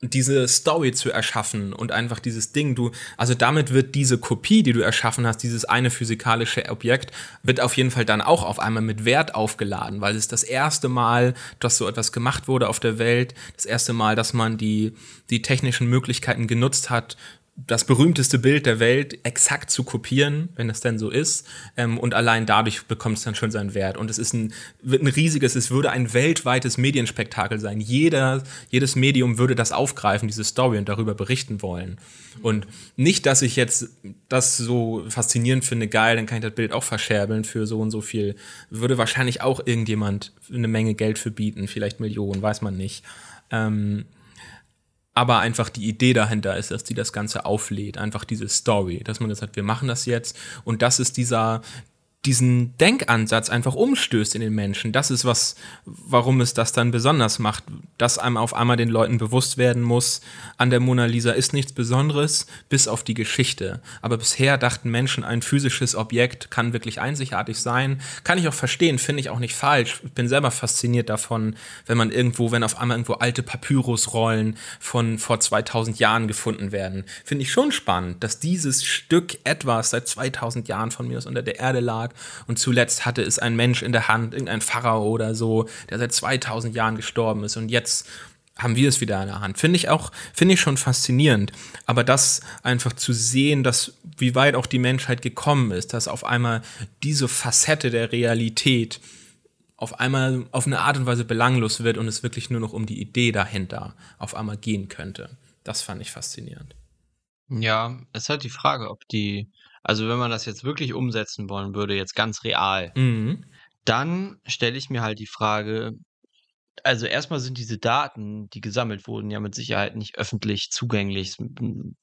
diese Story zu erschaffen und einfach dieses Ding, du, also damit wird diese Kopie, die du erschaffen hast, dieses eine physikalische Objekt, wird auf jeden Fall dann auch auf einmal mit Wert aufgeladen, weil es das erste Mal, dass so etwas gemacht wurde auf der Welt, das erste Mal, dass man die, die technischen Möglichkeiten genutzt hat, das berühmteste Bild der Welt exakt zu kopieren, wenn es denn so ist. Ähm, und allein dadurch bekommt es dann schon seinen Wert. Und es ist ein, ein riesiges, es würde ein weltweites Medienspektakel sein. Jeder, jedes Medium würde das aufgreifen, diese Story und darüber berichten wollen. Und nicht, dass ich jetzt das so faszinierend finde, geil, dann kann ich das Bild auch verscherbeln für so und so viel. Würde wahrscheinlich auch irgendjemand eine Menge Geld für bieten, vielleicht Millionen, weiß man nicht. Ähm, aber einfach die Idee dahinter ist, dass die das Ganze auflädt, einfach diese Story, dass man gesagt hat, wir machen das jetzt. Und das ist dieser diesen Denkansatz einfach umstößt in den Menschen. Das ist was, warum es das dann besonders macht, dass einem auf einmal den Leuten bewusst werden muss, an der Mona Lisa ist nichts Besonderes, bis auf die Geschichte. Aber bisher dachten Menschen, ein physisches Objekt kann wirklich einzigartig sein. Kann ich auch verstehen, finde ich auch nicht falsch. Ich bin selber fasziniert davon, wenn man irgendwo, wenn auf einmal irgendwo alte Papyrusrollen von vor 2000 Jahren gefunden werden. Finde ich schon spannend, dass dieses Stück etwas seit 2000 Jahren von mir aus unter der Erde lag und zuletzt hatte es ein Mensch in der Hand, irgendein Pharao oder so, der seit 2000 Jahren gestorben ist und jetzt haben wir es wieder in der Hand. Finde ich auch, finde ich schon faszinierend. Aber das einfach zu sehen, dass wie weit auch die Menschheit gekommen ist, dass auf einmal diese Facette der Realität auf einmal auf eine Art und Weise belanglos wird und es wirklich nur noch um die Idee dahinter auf einmal gehen könnte. Das fand ich faszinierend. Ja, es ist halt die Frage, ob die, also wenn man das jetzt wirklich umsetzen wollen würde, jetzt ganz real, Mhm. dann stelle ich mir halt die Frage, also erstmal sind diese Daten, die gesammelt wurden, ja mit Sicherheit nicht öffentlich zugänglich,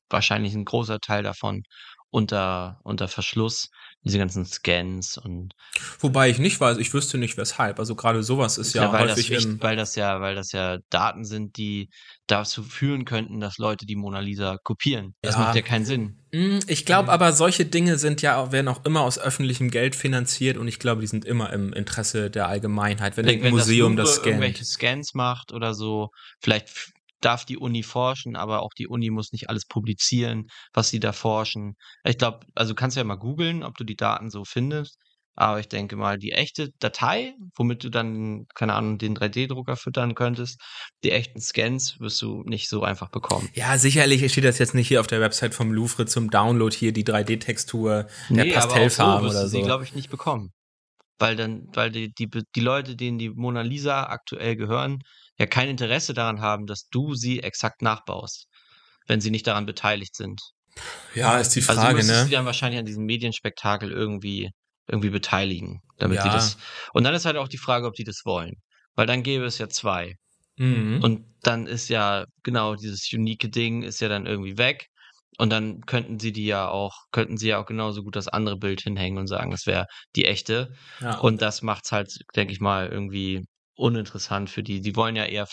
wahrscheinlich ein großer Teil davon unter, unter Verschluss, diese ganzen Scans und. Wobei ich nicht weiß, ich wüsste nicht weshalb. Also gerade sowas ist ja, ja weil häufig das weil das ja, weil das ja Daten sind, die dazu führen könnten, dass Leute die Mona Lisa kopieren. Das ja. macht ja keinen Sinn. Hm, ich glaube aber, solche Dinge sind ja auch, werden auch immer aus öffentlichem Geld finanziert und ich glaube, die sind immer im Interesse der Allgemeinheit. Wenn ein Museum das, das scannt. irgendwelche Scans macht oder so, vielleicht darf die Uni forschen, aber auch die Uni muss nicht alles publizieren, was sie da forschen. Ich glaube, also kannst du ja mal googeln, ob du die Daten so findest. Aber ich denke mal, die echte Datei, womit du dann, keine Ahnung, den 3D-Drucker füttern könntest, die echten Scans wirst du nicht so einfach bekommen. Ja, sicherlich steht das jetzt nicht hier auf der Website vom Louvre zum Download hier die 3D-Textur der nee, Pastellfarben so oder so. sie, glaube ich, nicht bekommen. Weil dann, weil die, die, die Leute, denen die Mona Lisa aktuell gehören, ja kein Interesse daran haben, dass du sie exakt nachbaust, wenn sie nicht daran beteiligt sind. Ja, ist die also Frage, also ne? sie dann wahrscheinlich an diesem Medienspektakel irgendwie irgendwie beteiligen, damit ja. die das. Und dann ist halt auch die Frage, ob die das wollen, weil dann gäbe es ja zwei. Mhm. Und dann ist ja genau dieses unique Ding ist ja dann irgendwie weg. Und dann könnten sie die ja auch, könnten sie ja auch genauso gut das andere Bild hinhängen und sagen, das wäre die echte. Ja. Und das macht's halt, denke ich mal, irgendwie uninteressant für die. Die wollen ja eher,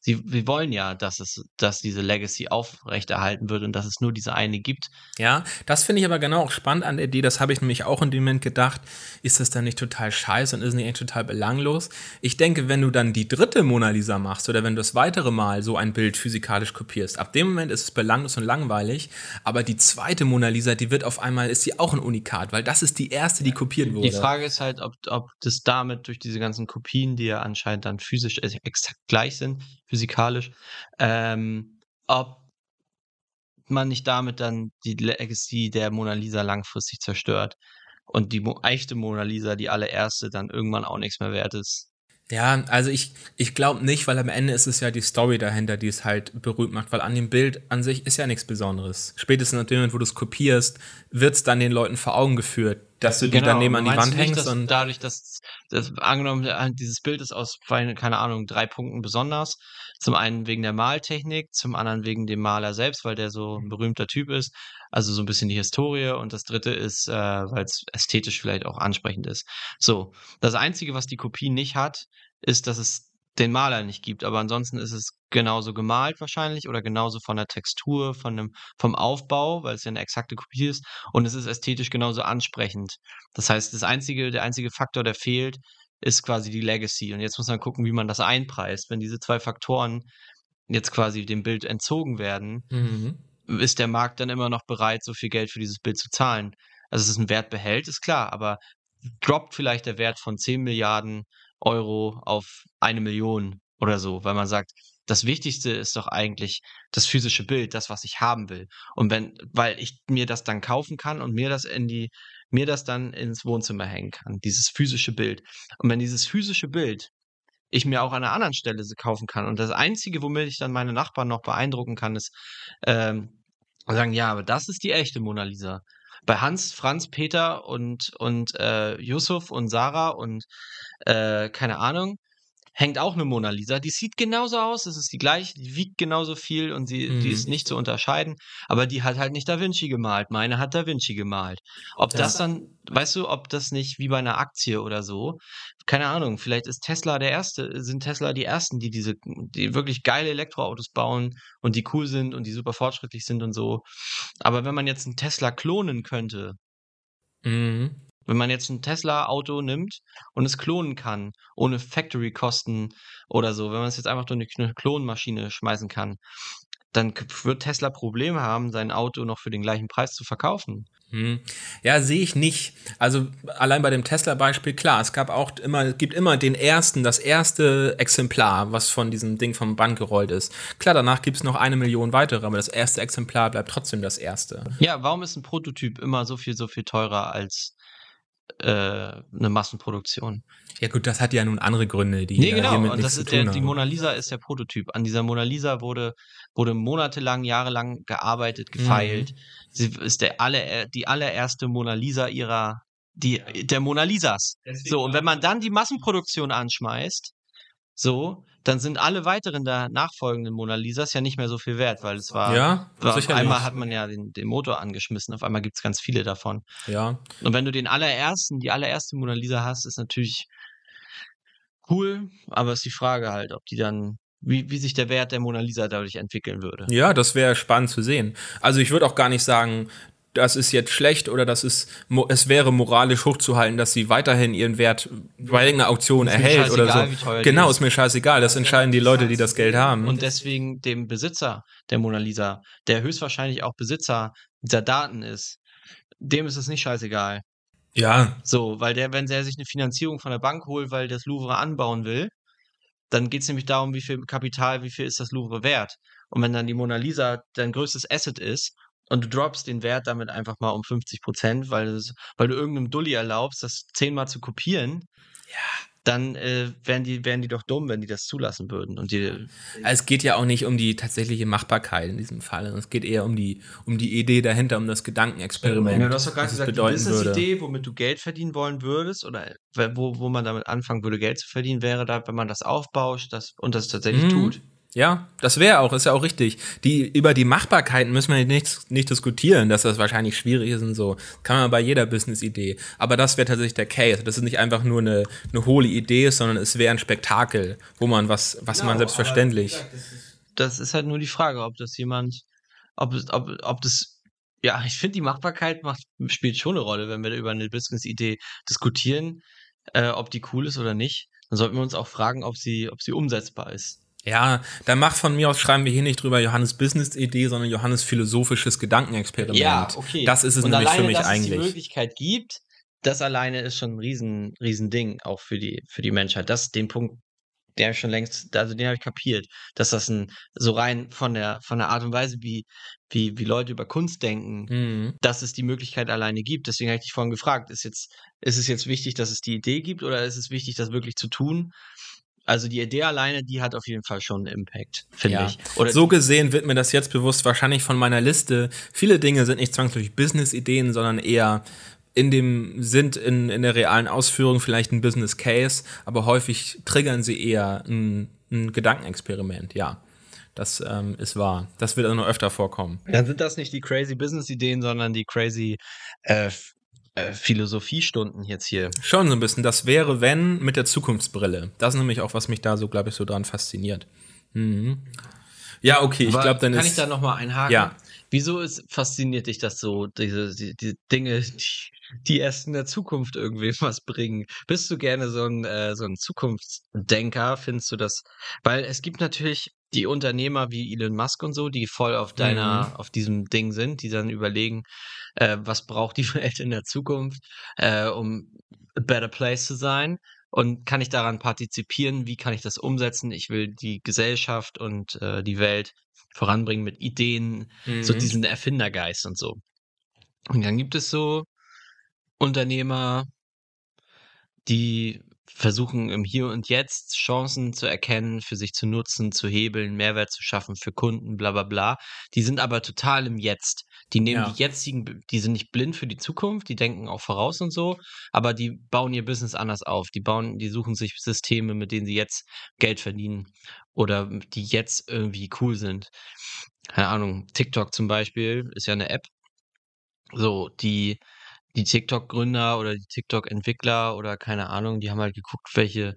sie, sie wollen ja, dass es, dass diese Legacy aufrechterhalten wird und dass es nur diese eine gibt. Ja, das finde ich aber genau auch spannend an der Idee. Das habe ich nämlich auch in dem Moment gedacht. Ist das dann nicht total scheiße und ist nicht echt total belanglos? Ich denke, wenn du dann die dritte Mona Lisa machst oder wenn du das weitere Mal so ein Bild physikalisch kopierst, ab dem Moment ist es belanglos und langweilig. Aber die zweite Mona Lisa, die wird auf einmal, ist sie auch ein Unikat, weil das ist die erste, die kopiert wurde. Die Frage ist halt, ob, ob das damit durch diese ganzen Kopien, die ja anscheinend anscheinend dann physisch exakt gleich sind, physikalisch, ähm, ob man nicht damit dann die Legacy der Mona Lisa langfristig zerstört und die echte Mona Lisa, die allererste, dann irgendwann auch nichts mehr wert ist. Ja, also ich, ich glaube nicht, weil am Ende ist es ja die Story dahinter, die es halt berühmt macht, weil an dem Bild an sich ist ja nichts Besonderes. Spätestens in dem Moment, wo du es kopierst, wird es dann den Leuten vor Augen geführt, dass du genau, die daneben an die Wand hängst. Nicht, und dadurch, dass, dass angenommen, dieses Bild ist aus, keine Ahnung, drei Punkten besonders. Zum einen wegen der Maltechnik, zum anderen wegen dem Maler selbst, weil der so ein berühmter Typ ist. Also so ein bisschen die Historie. Und das dritte ist, äh, weil es ästhetisch vielleicht auch ansprechend ist. So, das Einzige, was die Kopie nicht hat, ist, dass es den Maler nicht gibt. Aber ansonsten ist es genauso gemalt wahrscheinlich oder genauso von der Textur, von dem, vom Aufbau, weil es ja eine exakte Kopie ist. Und es ist ästhetisch genauso ansprechend. Das heißt, das einzige, der einzige Faktor, der fehlt, ist quasi die Legacy. Und jetzt muss man gucken, wie man das einpreist. Wenn diese zwei Faktoren jetzt quasi dem Bild entzogen werden, mhm. ist der Markt dann immer noch bereit, so viel Geld für dieses Bild zu zahlen. Also, dass es einen Wert behält, ist klar, aber droppt vielleicht der Wert von 10 Milliarden Euro auf eine Million oder so, weil man sagt, das Wichtigste ist doch eigentlich das physische Bild, das, was ich haben will. Und wenn, weil ich mir das dann kaufen kann und mir das in die, mir das dann ins Wohnzimmer hängen kann, dieses physische Bild. Und wenn dieses physische Bild ich mir auch an einer anderen Stelle kaufen kann und das Einzige, womit ich dann meine Nachbarn noch beeindrucken kann, ist ähm, sagen, ja, aber das ist die echte Mona Lisa. Bei Hans, Franz, Peter und, und äh, Yusuf und Sarah und äh, keine Ahnung, hängt auch eine Mona Lisa. Die sieht genauso aus, es ist die gleiche, die wiegt genauso viel und sie, mhm. die ist nicht zu unterscheiden, aber die hat halt nicht Da Vinci gemalt. Meine hat Da Vinci gemalt. Ob das, das dann, weißt du, ob das nicht wie bei einer Aktie oder so, keine Ahnung, vielleicht ist Tesla der erste, sind Tesla die ersten, die diese, die wirklich geile Elektroautos bauen und die cool sind und die super fortschrittlich sind und so. Aber wenn man jetzt einen Tesla klonen könnte, mhm. Wenn man jetzt ein Tesla-Auto nimmt und es klonen kann, ohne Factory-Kosten oder so, wenn man es jetzt einfach durch eine Klonmaschine schmeißen kann, dann wird Tesla Probleme haben, sein Auto noch für den gleichen Preis zu verkaufen. Hm. Ja, sehe ich nicht. Also allein bei dem Tesla-Beispiel, klar, es gab auch immer, es gibt immer den ersten, das erste Exemplar, was von diesem Ding vom Band gerollt ist. Klar, danach gibt es noch eine Million weitere, aber das erste Exemplar bleibt trotzdem das erste. Ja, warum ist ein Prototyp immer so viel, so viel teurer als äh, eine Massenproduktion. Ja gut, das hat ja nun andere Gründe, die nee, genau. hiermit und das ist der, Die Mona Lisa ist der Prototyp. An dieser Mona Lisa wurde, wurde monatelang, jahrelang gearbeitet, gefeilt. Mhm. Sie ist der aller, die allererste Mona Lisa ihrer, die, der Mona Lisas. Deswegen so, und wenn man dann die Massenproduktion anschmeißt, so, dann sind alle weiteren da nachfolgenden Mona Lisas ja nicht mehr so viel wert, weil es war, Ja, war auf einmal hat man ja den, den Motor angeschmissen, auf einmal gibt es ganz viele davon. Ja. Und wenn du den allerersten, die allererste Mona Lisa hast, ist natürlich cool, aber ist die Frage halt, ob die dann, wie, wie sich der Wert der Mona Lisa dadurch entwickeln würde. Ja, das wäre spannend zu sehen. Also ich würde auch gar nicht sagen, das ist jetzt schlecht oder das ist, es wäre moralisch hochzuhalten, dass sie weiterhin ihren Wert bei irgendeiner Auktion erhält oder so. Genau, ist. ist mir scheißegal. Das entscheiden die Leute, die das Geld haben. Und deswegen dem Besitzer der Mona Lisa, der höchstwahrscheinlich auch Besitzer dieser Daten ist, dem ist es nicht scheißegal. ja, So, weil der, wenn der sich eine Finanzierung von der Bank holt, weil das Louvre anbauen will, dann geht es nämlich darum, wie viel Kapital, wie viel ist das Louvre wert. Und wenn dann die Mona Lisa dein größtes Asset ist und du droppst den Wert damit einfach mal um 50 Prozent, weil, weil du irgendeinem Dulli erlaubst, das zehnmal zu kopieren, dann äh, wären, die, wären die doch dumm, wenn die das zulassen würden. Und die, es geht ja auch nicht um die tatsächliche Machbarkeit in diesem Fall. Es geht eher um die, um die Idee dahinter, um das Gedankenexperiment. Ja, du hast doch gerade gesagt, die. Business-Idee, womit du Geld verdienen wollen würdest, oder wo, wo man damit anfangen würde, Geld zu verdienen, wäre da, wenn man das aufbauscht das, und das tatsächlich Mhm. tut. Ja, das wäre auch, ist ja auch richtig. Die, über die Machbarkeiten müssen wir nicht, nicht diskutieren, dass das wahrscheinlich schwierig ist und so. Kann man bei jeder Business-Idee. Aber das wäre tatsächlich der Case. Das ist nicht einfach nur eine, eine hohle Idee, sondern es wäre ein Spektakel, wo man was, was Genau, man selbstverständlich. Das ist halt nur die Frage, ob das jemand, ob, ob, ob das, ja, ich finde, die Machbarkeit macht, spielt schon eine Rolle, wenn wir über eine Business-Idee diskutieren, äh, ob die cool ist oder nicht. Dann sollten wir uns auch fragen, ob sie, ob sie umsetzbar ist. Ja, dann mach von mir aus, schreiben wir hier nicht drüber Johannes Business-Idee, sondern Johannes philosophisches Gedankenexperiment. Das ist es Und nämlich für alleine, mich dass es die eigentlich. Möglichkeit gibt, das alleine ist schon ein riesen, riesen Ding auch für die, für die Menschheit. Das den Punkt, der habe ich schon längst, also den habe ich kapiert, dass das ein so rein von der von der Art und Weise, wie wie wie Leute über Kunst denken, Mhm. dass es die Möglichkeit alleine gibt. Deswegen habe ich dich vorhin gefragt, ist jetzt ist es jetzt wichtig, dass es die Idee gibt oder ist es wichtig, das wirklich zu tun? Also die Idee alleine, die hat auf jeden Fall schon einen Impact, finde Ja. ich. Oder so gesehen wird mir das jetzt bewusst wahrscheinlich von meiner Liste. Viele Dinge sind nicht zwangsläufig Business-Ideen, sondern eher in dem, sind in, in der realen Ausführung vielleicht ein Business Case, aber häufig triggern sie eher ein, ein Gedankenexperiment, ja. Das ähm, ist wahr. Das wird auch noch öfter vorkommen. Dann sind das nicht die crazy Business-Ideen, sondern die crazy äh, f- äh, Philosophiestunden jetzt hier. Schon so ein bisschen. Das wäre, wenn, mit der Zukunftsbrille. Das ist nämlich auch, was mich da so, glaube ich, so dran fasziniert. Mhm. Ja, okay, ich glaube, dann Kann ist. ich da nochmal einhaken? Ja. Wieso ist, fasziniert dich das so, diese, die, die Dinge, die, die erst in der Zukunft irgendwie [LAUGHS] was bringen? Bist du gerne so ein, äh, so ein Zukunftsdenker? Findest du das? Weil es gibt natürlich die Unternehmer wie Elon Musk und so, die voll auf deiner, Mhm. auf diesem Ding sind, die dann überlegen, äh, was braucht die [LAUGHS] Welt in der Zukunft, äh, um a better place zu sein? Und kann ich daran partizipieren? Wie kann ich das umsetzen? Ich will die Gesellschaft und äh, die Welt voranbringen mit Ideen, so Mhm. diesen Erfindergeist und so. Und dann gibt es so Unternehmer, die versuchen im Hier und Jetzt Chancen zu erkennen, für sich zu nutzen, zu hebeln, Mehrwert zu schaffen für Kunden, bla bla bla. Die sind aber total im Jetzt. Die nehmen Ja. die jetzigen, die sind nicht blind für die Zukunft, die denken auch voraus und so, aber die bauen ihr Business anders auf. Die bauen, die suchen sich Systeme, mit denen sie jetzt Geld verdienen oder die jetzt irgendwie cool sind. Keine Ahnung, TikTok zum Beispiel ist ja eine App. So, die, die TikTok-Gründer oder die TikTok-Entwickler oder keine Ahnung, die haben halt geguckt, welche,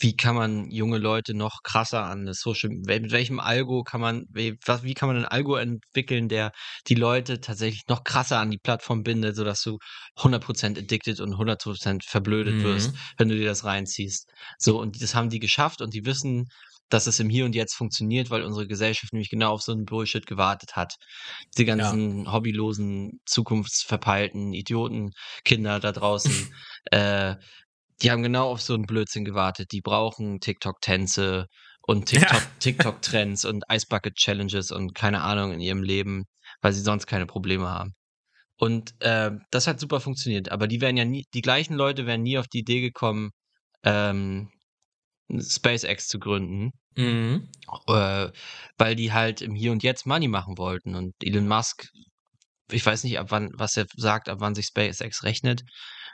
wie kann man junge Leute noch krasser an das Social, mit welchem Algo kann man, wie, was, wie kann man einen Algo entwickeln, der die Leute tatsächlich noch krasser an die Plattform bindet, sodass du 100% addicted und 100% verblödet Mhm. wirst, wenn du dir das reinziehst. So, und das haben die geschafft und die wissen, dass es im Hier und Jetzt funktioniert, weil unsere Gesellschaft nämlich genau auf so einen Bullshit gewartet hat. Die ganzen hobbylosen, zukunftsverpeilten Idioten, Kinder da draußen, [LAUGHS] äh, die haben genau auf so einen Blödsinn gewartet. Die brauchen TikTok-Tänze und TikTok, TikTok-Trends und Ice Bucket Challenges und keine Ahnung in ihrem Leben, weil sie sonst keine Probleme haben. Und äh, das hat super funktioniert. Aber die wären ja nie, die gleichen Leute wären nie auf die Idee gekommen, ähm, SpaceX zu gründen, Mhm. äh, weil die halt im Hier und Jetzt Money machen wollten. Und Elon Musk, ich weiß nicht, ab wann, was er sagt, ab wann sich SpaceX rechnet.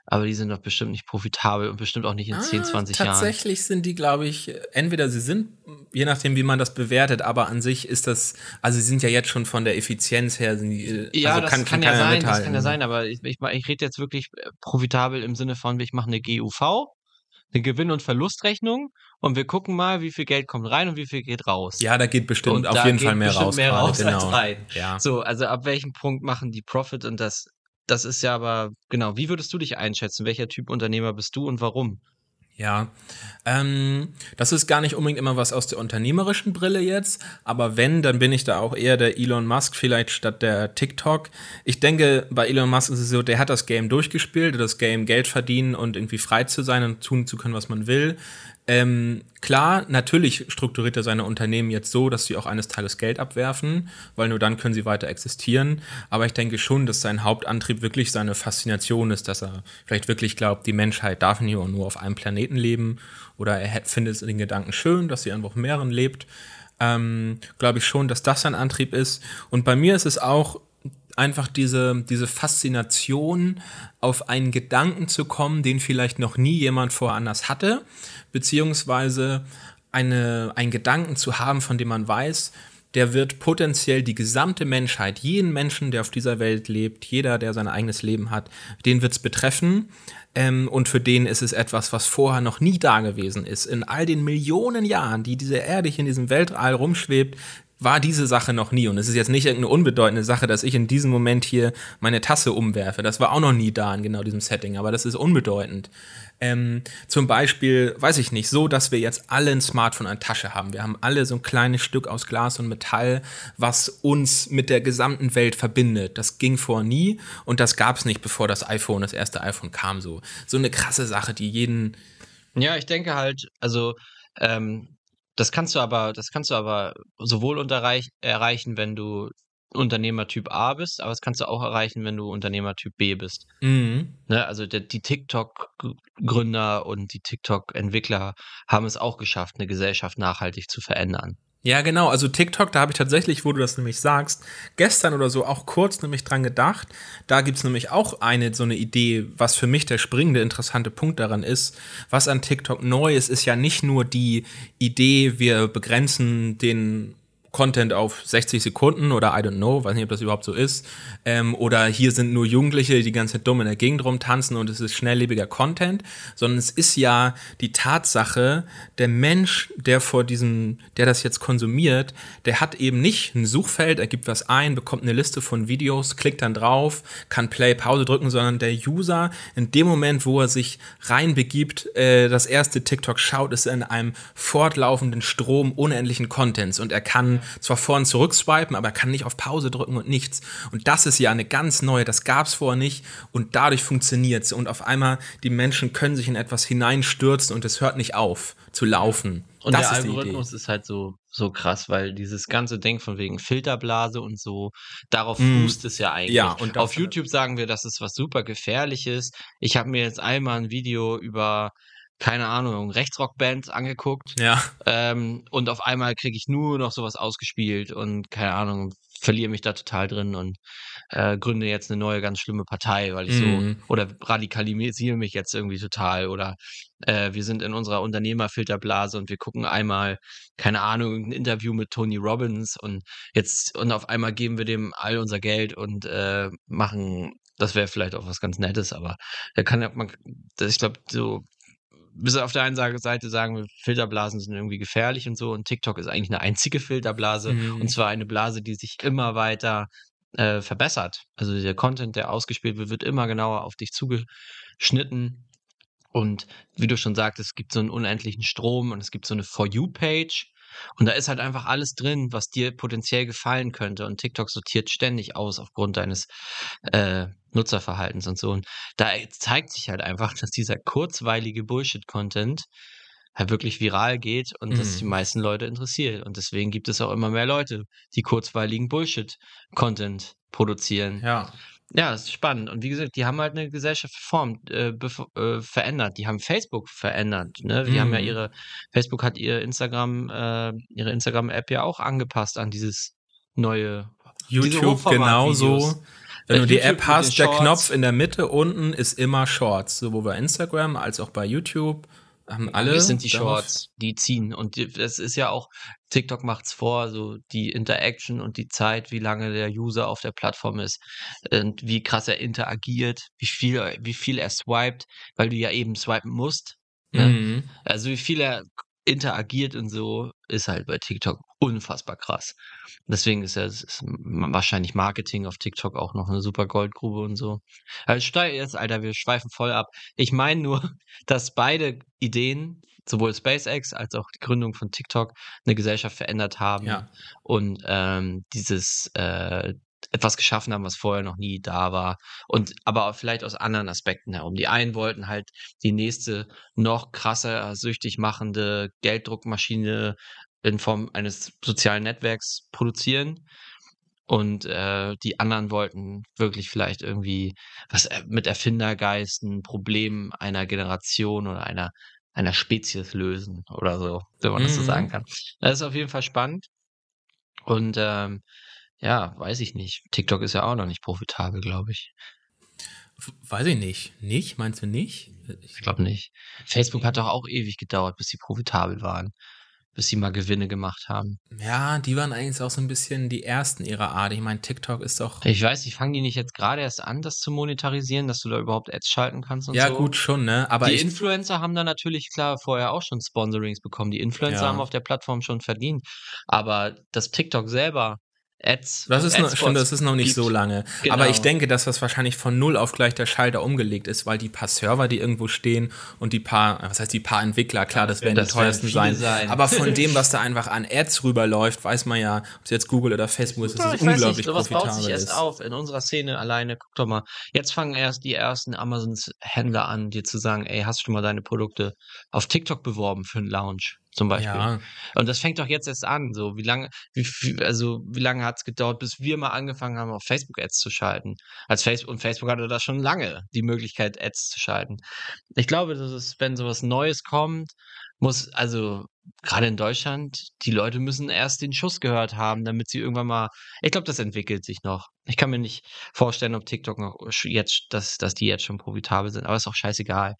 aber die sind doch bestimmt nicht profitabel und bestimmt auch nicht in ah, 10, 20 tatsächlich Jahren. Tatsächlich sind die, glaube ich, entweder sie sind, je nachdem, wie man das bewertet, aber an sich ist das, also sie sind ja jetzt schon von der Effizienz her, sind die, äh, ja, also das kann, kann ja sein, das kann ja sein, aber ich, ich, ich rede jetzt wirklich äh, profitabel im Sinne von, ich mache eine GUV, eine Gewinn- und Verlustrechnung und wir gucken mal, wie viel Geld kommt rein und wie viel geht raus. Ja, da geht bestimmt und auf jeden Fall mehr raus. Mehr raus genau. als rein. Ja. So, also ab welchem Punkt machen die Profit und das das ist ja aber, genau, wie würdest du dich einschätzen? Welcher Typ Unternehmer bist du und warum? Ja, ähm, das ist gar nicht unbedingt immer was aus der unternehmerischen Brille jetzt, aber wenn, dann bin ich da auch eher der Elon Musk vielleicht statt der TikTok. Ich denke, bei Elon Musk ist es so, der hat das Game durchgespielt, das Game Geld verdienen und irgendwie frei zu sein und tun zu können, was man will. Ähm, klar, natürlich strukturiert er seine Unternehmen jetzt so, dass sie auch eines Tages Geld abwerfen, weil nur dann können sie weiter existieren. Aber ich denke schon, dass sein Hauptantrieb wirklich seine Faszination ist, dass er vielleicht wirklich glaubt, die Menschheit darf nicht nur auf einem Planeten leben oder er findet den Gedanken schön, dass sie einfach auf mehreren lebt. Ähm, Glaube ich schon, dass das sein Antrieb ist. Und bei mir ist es auch einfach diese, diese Faszination, auf einen Gedanken zu kommen, den vielleicht noch nie jemand voranlass hatte, beziehungsweise eine, einen Gedanken zu haben, von dem man weiß, der wird potenziell die gesamte Menschheit, jeden Menschen, der auf dieser Welt lebt, jeder, der sein eigenes Leben hat, den wird es betreffen. Ähm, und für den ist es etwas, was vorher noch nie da gewesen ist. In all den Millionen Jahren, die diese Erde hier in diesem Weltall rumschwebt, war diese Sache noch nie. Und es ist jetzt nicht irgendeine unbedeutende Sache, dass ich in diesem Moment hier meine Tasse umwerfe. Das war auch noch nie da in genau diesem Setting, aber das ist unbedeutend. Ähm, zum Beispiel, weiß ich nicht, so, dass wir jetzt alle ein Smartphone an Tasche haben. Wir haben alle so ein kleines Stück aus Glas und Metall, was uns mit der gesamten Welt verbindet. Das ging vor nie und das gab es nicht, bevor das iPhone, das erste iPhone kam. So, so eine krasse Sache, die jeden. Ja, ich denke halt, also ähm, das kannst du aber, das kannst du aber sowohl erreichen, wenn du Unternehmertyp A bist, aber das kannst du auch erreichen, wenn du Unternehmertyp B bist. Mhm. Ne, also der, die TikTok-Gründer und die TikTok-Entwickler haben es auch geschafft, eine Gesellschaft nachhaltig zu verändern. Ja, genau. Also TikTok, da habe ich tatsächlich, wo du das nämlich sagst, gestern oder so auch kurz nämlich dran gedacht. Da gibt es nämlich auch eine so eine Idee, was für mich der springende interessante Punkt daran ist. Was an TikTok neu ist, ist ja nicht nur die Idee, wir begrenzen den Content auf 60 Sekunden oder I don't know, weiß nicht, ob das überhaupt so ist. Ähm, oder hier sind nur Jugendliche, die die ganze Zeit dumm in der Gegend rumtanzen und es ist schnelllebiger Content, sondern es ist ja die Tatsache, der Mensch, der vor diesem, der das jetzt konsumiert, der hat eben nicht ein Suchfeld, er gibt was ein, bekommt eine Liste von Videos, klickt dann drauf, kann Play, Pause drücken, sondern der User in dem Moment, wo er sich reinbegibt, äh, das erste TikTok schaut, ist in einem fortlaufenden Strom unendlichen Contents und er kann zwar vor und zurück swipen, aber er kann nicht auf Pause drücken und nichts. Und das ist ja eine ganz neue, das gab es vorher nicht und dadurch funktioniert es. Und auf einmal, die Menschen können sich in etwas hineinstürzen und es hört nicht auf zu laufen. Und das der Algorithmus ist halt so, so krass, weil dieses ganze Ding von wegen Filterblase und so, darauf mm. fußt es ja eigentlich. Ja, und auf YouTube sagen wir, das ist was super gefährliches. Ich habe mir jetzt einmal ein Video über keine Ahnung, Rechtsrockband angeguckt. Ja. Ähm, und auf einmal kriege ich nur noch sowas ausgespielt und keine Ahnung, verliere mich da total drin und äh, gründe jetzt eine neue ganz schlimme Partei, weil ich mhm. so oder radikalisiere mich jetzt irgendwie total oder äh, wir sind in unserer Unternehmerfilterblase und wir gucken einmal keine Ahnung ein Interview mit Tony Robbins und jetzt und auf einmal geben wir dem all unser Geld und äh, machen das wäre vielleicht auch was ganz Nettes, aber da kann ja man, ich glaube, so bis auf der einen Seite sagen wir, Filterblasen sind irgendwie gefährlich und so und TikTok ist eigentlich eine einzige Filterblase mhm. und zwar eine Blase, die sich immer weiter äh, verbessert. Also der Content, der ausgespielt wird, wird immer genauer auf dich zugeschnitten und wie du schon sagtest, es gibt so einen unendlichen Strom und es gibt so eine For You-Page und da ist halt einfach alles drin, was dir potenziell gefallen könnte. Und TikTok sortiert ständig aus aufgrund deines äh, Nutzerverhaltens und so. Und da zeigt sich halt einfach, [LAUGHS] dass dieser kurzweilige Bullshit-Content halt wirklich viral geht und mhm. das die meisten Leute interessiert. Und deswegen gibt es auch immer mehr Leute, die kurzweiligen Bullshit-Content produzieren. Ja. Ja, das ist spannend. Und wie gesagt, die haben halt eine Gesellschaft verformt, äh, äh, verändert. Die haben Facebook verändert. Ne? Die mm. haben ja mhm. ihre, Facebook hat ihr Instagram, äh, ihre Instagram-App ja auch angepasst an dieses neue YouTube genauso. Wenn du die App hast, der Knopf in der Mitte unten ist immer Shorts, sowohl bei Instagram als auch bei YouTube. Haben alle. Das sind die Shorts, die ziehen. Und das ist ja auch, TikTok macht's vor, so die Interaction und die Zeit, wie lange der User auf der Plattform ist und wie krass er interagiert, wie viel, wie viel er swiped, weil du ja eben swipen musst. Ne? Mhm. Also wie viel er interagiert und so, ist halt bei TikTok unfassbar krass. Deswegen ist ja ist wahrscheinlich Marketing auf TikTok auch noch eine super Goldgrube und so. Also jetzt, Alter, wir schweifen voll ab. Ich meine nur, [LAUGHS] dass beide Ideen, sowohl SpaceX als auch die Gründung von TikTok, eine Gesellschaft verändert haben ja. und ähm, dieses äh, etwas geschaffen haben, was vorher noch nie da war. Und aber vielleicht aus anderen Aspekten herum. Die einen wollten halt die nächste noch krasser süchtig machende Gelddruckmaschine in Form eines sozialen Netzwerks produzieren. Und äh, die anderen wollten wirklich vielleicht irgendwie was äh, mit Erfindergeist, ein Problem einer Generation oder einer, einer Spezies lösen oder so, wenn man mhm. das so sagen mhm. kann. Das ist auf jeden Fall spannend. Und ähm, ja, weiß ich nicht. TikTok ist ja auch noch nicht profitabel, glaube ich. Weiß ich nicht. Nicht? Meinst du nicht? Ich glaube nicht. Facebook hat doch auch ewig gedauert, bis sie profitabel waren bis sie mal Gewinne gemacht haben. Ja, die waren eigentlich auch so ein bisschen die ersten ihrer Art. Ich meine, TikTok ist doch. Ich weiß, ich fangen die nicht jetzt gerade erst an, das zu monetarisieren, dass du da überhaupt Ads schalten kannst und ja, so. Ja, gut schon, ne? Aber die Influencer haben da natürlich klar vorher auch schon Sponsorings bekommen. Die Influencer ja. haben auf der Plattform schon verdient. Aber das TikTok selber Ads. Das ist, noch, stimmt, das ist noch nicht gibt. so lange. Genau. Aber ich denke, dass das wahrscheinlich von null auf gleich der Schalter umgelegt ist, weil die paar Server, die irgendwo stehen und die paar, was heißt die paar Entwickler, klar, das werden das die teuersten sein. sein. Aber von dem, was da [LAUGHS] einfach an Ads rüberläuft, weiß man ja, ob es jetzt Google oder Facebook ist, das ist unglaublich nicht, sowas profitabel baut sich erst auf in unserer Szene alleine. Guck doch mal, jetzt fangen erst die ersten Amazons-Händler an, dir zu sagen, ey, hast du schon mal deine Produkte auf TikTok beworben für einen Lounge? Zum Beispiel. Ja. Und das fängt doch jetzt erst an. So, wie lange, wie, also wie lange hat es gedauert, bis wir mal angefangen haben, auf Facebook Ads zu schalten? Als Facebook und Facebook hatte da schon lange die Möglichkeit, Ads zu schalten. Ich glaube, dass es, wenn sowas Neues kommt, muss, also gerade in Deutschland, die Leute müssen erst den Schuss gehört haben, damit sie irgendwann mal. Ich glaube, das entwickelt sich noch. Ich kann mir nicht vorstellen, ob TikTok noch jetzt, dass, dass die jetzt schon profitabel sind, aber ist auch scheißegal.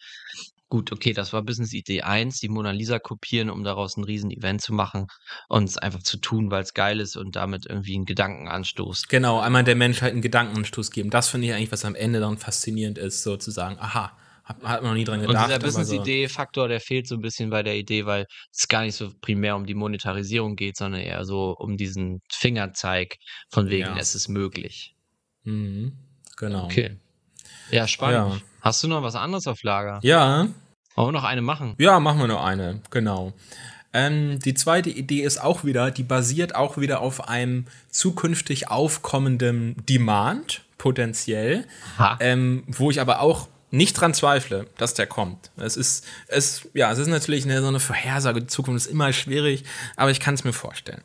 Gut, okay, das war Business-Idee 1, die Mona Lisa kopieren, um daraus ein Riesen-Event zu machen und es einfach zu tun, weil es geil ist und damit irgendwie einen Gedankenanstoß. Genau, einmal der Menschheit einen Gedankenanstoß geben. Das finde ich eigentlich, was am Ende dann faszinierend ist, sozusagen, aha, hat, hat man noch nie dran gedacht. Und dieser Business-Idee-Faktor, der fehlt so ein bisschen bei der Idee, weil es gar nicht so primär um die Monetarisierung geht, sondern eher so um diesen Fingerzeig von wegen, ja. es ist möglich. Mhm, genau. Okay. Ja, spannend. Ja. Hast du noch was anderes auf Lager? Ja, wollen wir noch eine machen? Ja, machen wir noch eine, genau. Ähm, die zweite Idee ist auch wieder, die basiert auch wieder auf einem zukünftig aufkommenden Demand, potenziell, ähm, wo ich aber auch nicht dran zweifle, dass der kommt. Es ist, es, ja, es ist natürlich eine, so eine Vorhersage, die Zukunft ist immer schwierig, aber ich kann es mir vorstellen.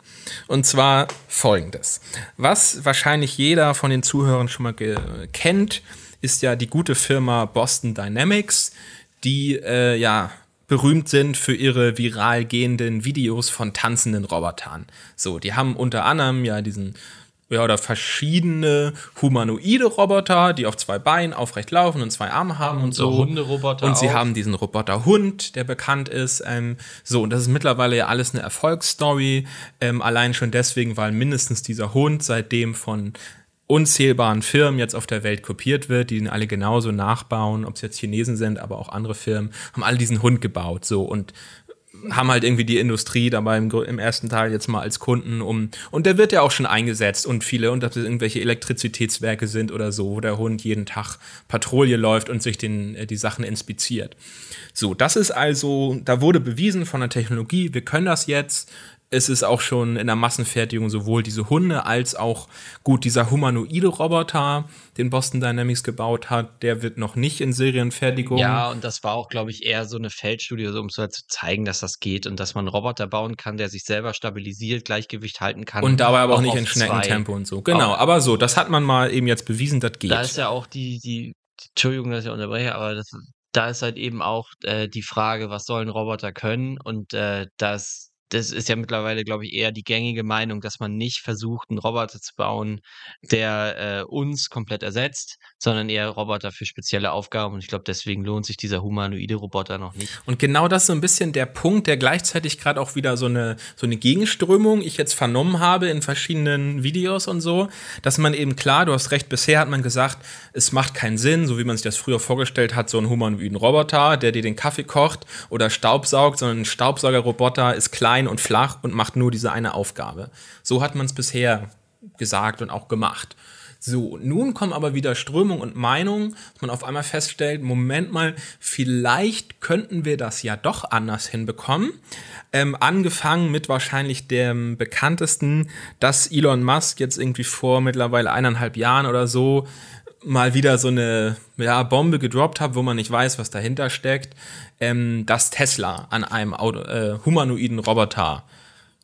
Und zwar folgendes. Was wahrscheinlich jeder von den Zuhörern schon mal kennt, ist ja die gute Firma Boston Dynamics, die äh, ja berühmt sind für ihre viral gehenden Videos von tanzenden Robotern. So, die haben unter anderem ja diesen ja, oder verschiedene humanoide Roboter, die auf zwei Beinen aufrecht laufen und zwei Arme haben und, und so. Hunderoboter. Und sie auch. haben diesen Roboter-Hund, der bekannt ist. Ähm, so, und das ist mittlerweile ja alles eine Erfolgsstory. Ähm, allein schon deswegen, weil mindestens dieser Hund seitdem von unzählbaren Firmen jetzt auf der Welt kopiert wird, die ihn alle genauso nachbauen, ob es jetzt Chinesen sind, aber auch andere Firmen, haben alle diesen Hund gebaut, so und haben halt irgendwie die Industrie dabei im, im, ersten Teil jetzt mal als Kunden um und der wird ja auch schon eingesetzt und viele und ob das irgendwelche Elektrizitätswerke sind oder so, wo der Hund jeden Tag Patrouille läuft und sich den, äh, die Sachen inspiziert. So, das ist also, da wurde bewiesen von der Technologie, wir können das jetzt, es ist auch schon in der Massenfertigung sowohl diese Hunde als auch gut dieser humanoide Roboter, den Boston Dynamics gebaut hat, der wird noch nicht in Serienfertigung. Ja, und das war auch, glaube ich, eher so eine Feldstudie, so, um so halt zu zeigen, dass das geht und dass man einen Roboter bauen kann, der sich selber stabilisiert, Gleichgewicht halten kann. Und dabei aber auch, auch nicht in Schneckentempo und so. Genau, auch. aber so, das hat man mal eben jetzt bewiesen, das geht. Da ist ja auch die, die, Entschuldigung, dass ich unterbreche, aber das, da ist halt eben auch äh, die Frage, was sollen Roboter können und äh, das das ist ja mittlerweile, glaube ich, eher die gängige Meinung, dass man nicht versucht, einen Roboter zu bauen, der äh, uns komplett ersetzt, sondern eher Roboter für spezielle Aufgaben. Und ich glaube, deswegen lohnt sich dieser humanoide Roboter noch nicht. Und genau das ist so ein bisschen der Punkt, der gleichzeitig gerade auch wieder so eine, so eine Gegenströmung ich jetzt vernommen habe in verschiedenen Videos und so, dass man eben klar, du hast recht, bisher hat man gesagt, es macht keinen Sinn, so wie man sich das früher vorgestellt hat, so einen humanoiden Roboter, der dir den Kaffee kocht oder Staubsaugt, sondern ein Staubsaugerroboter ist klein und flach und macht nur diese eine Aufgabe. So hat man es bisher gesagt und auch gemacht. So, nun kommen aber wieder Strömung und Meinung, dass man auf einmal feststellt, Moment mal, vielleicht könnten wir das ja doch anders hinbekommen. Ähm, angefangen mit wahrscheinlich dem bekanntesten, dass Elon Musk jetzt irgendwie vor mittlerweile eineinhalb Jahren oder so mal wieder so eine ja, Bombe gedroppt hat, wo man nicht weiß, was dahinter steckt, ähm, dass Tesla an einem Auto, äh, humanoiden Roboter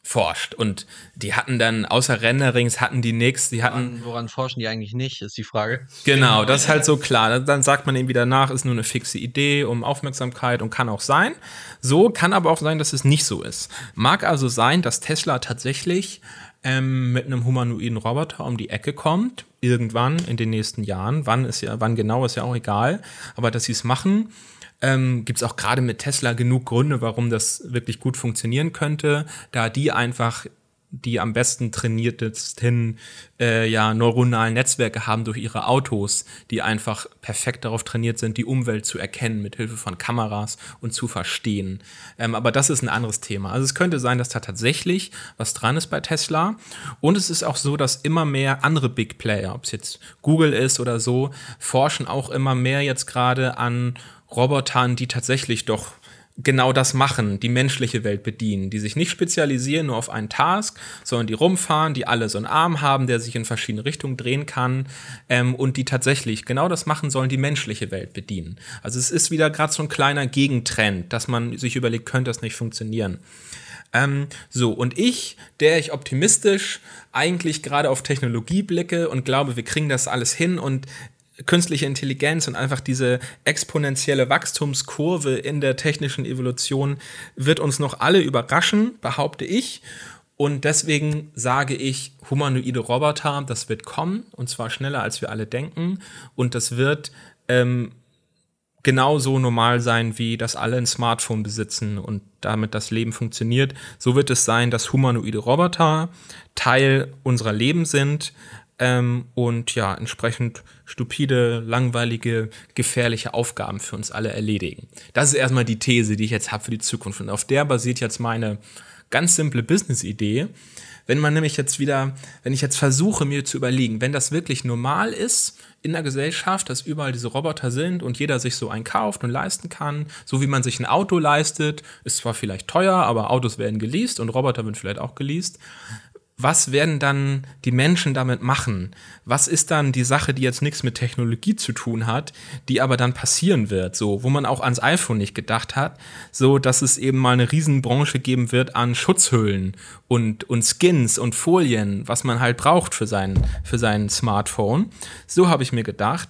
forscht. Und die hatten dann, außer Renderings, hatten die nichts. Die hatten. Woran, woran, forschen die eigentlich nicht, ist die Frage. Genau, das ist halt so klar. Dann sagt man eben wieder nach, ist nur eine fixe Idee um Aufmerksamkeit und kann auch sein. So kann aber auch sein, dass es nicht so ist. Mag also sein, dass Tesla tatsächlich ähm, mit einem humanoiden Roboter um die Ecke kommt, irgendwann in den nächsten Jahren. Wann ist ja, wann genau ist ja auch egal. Aber dass sie es machen ähm, gibt es auch gerade mit Tesla genug Gründe, warum das wirklich gut funktionieren könnte, da die einfach die am besten trainiertesten äh, ja, neuronalen Netzwerke haben durch ihre Autos, die einfach perfekt darauf trainiert sind, die Umwelt zu erkennen mit Hilfe von Kameras und zu verstehen. Ähm, aber das ist ein anderes Thema. Also es könnte sein, dass da tatsächlich was dran ist bei Tesla. Und es ist auch so, dass immer mehr andere Big Player, ob es jetzt Google ist oder so, forschen auch immer mehr jetzt gerade an Robotern, die tatsächlich doch genau das machen, die menschliche Welt bedienen, die sich nicht spezialisieren nur auf einen Task, sondern die rumfahren, die alle so einen Arm haben, der sich in verschiedene Richtungen drehen kann ähm, und die tatsächlich genau das machen sollen, die menschliche Welt bedienen. Also es ist wieder gerade so ein kleiner Gegentrend, dass man sich überlegt, könnte das nicht funktionieren. Ähm, so, und ich, der ich optimistisch eigentlich gerade auf Technologie blicke und glaube, wir kriegen das alles hin und künstliche Intelligenz und einfach diese exponentielle Wachstumskurve in der technischen Evolution wird uns noch alle überraschen, behaupte ich. Und deswegen sage ich, humanoide Roboter, das wird kommen, und zwar schneller, als wir alle denken. Und das wird ähm, genauso normal sein, wie dass alle ein Smartphone besitzen und damit das Leben funktioniert. So wird es sein, dass humanoide Roboter Teil unserer Leben sind, ähm, und ja, entsprechend stupide, langweilige, gefährliche Aufgaben für uns alle erledigen. Das ist erstmal die These, die ich jetzt habe für die Zukunft. Und auf der basiert jetzt meine ganz simple Business-Idee. Wenn man nämlich jetzt wieder, wenn ich jetzt versuche, mir zu überlegen, wenn das wirklich normal ist in der Gesellschaft, dass überall diese Roboter sind und jeder sich so einen kauft und leisten kann, so wie man sich ein Auto leistet, ist zwar vielleicht teuer, aber Autos werden geleast und Roboter werden vielleicht auch geleast was werden dann die Menschen damit machen? Was ist dann die Sache, die jetzt nichts mit Technologie zu tun hat, die aber dann passieren wird, so, wo man auch ans iPhone nicht gedacht hat, so, dass es eben mal eine Riesenbranche geben wird an Schutzhüllen und, und Skins und Folien, was man halt braucht für sein, für sein Smartphone. So habe ich mir gedacht,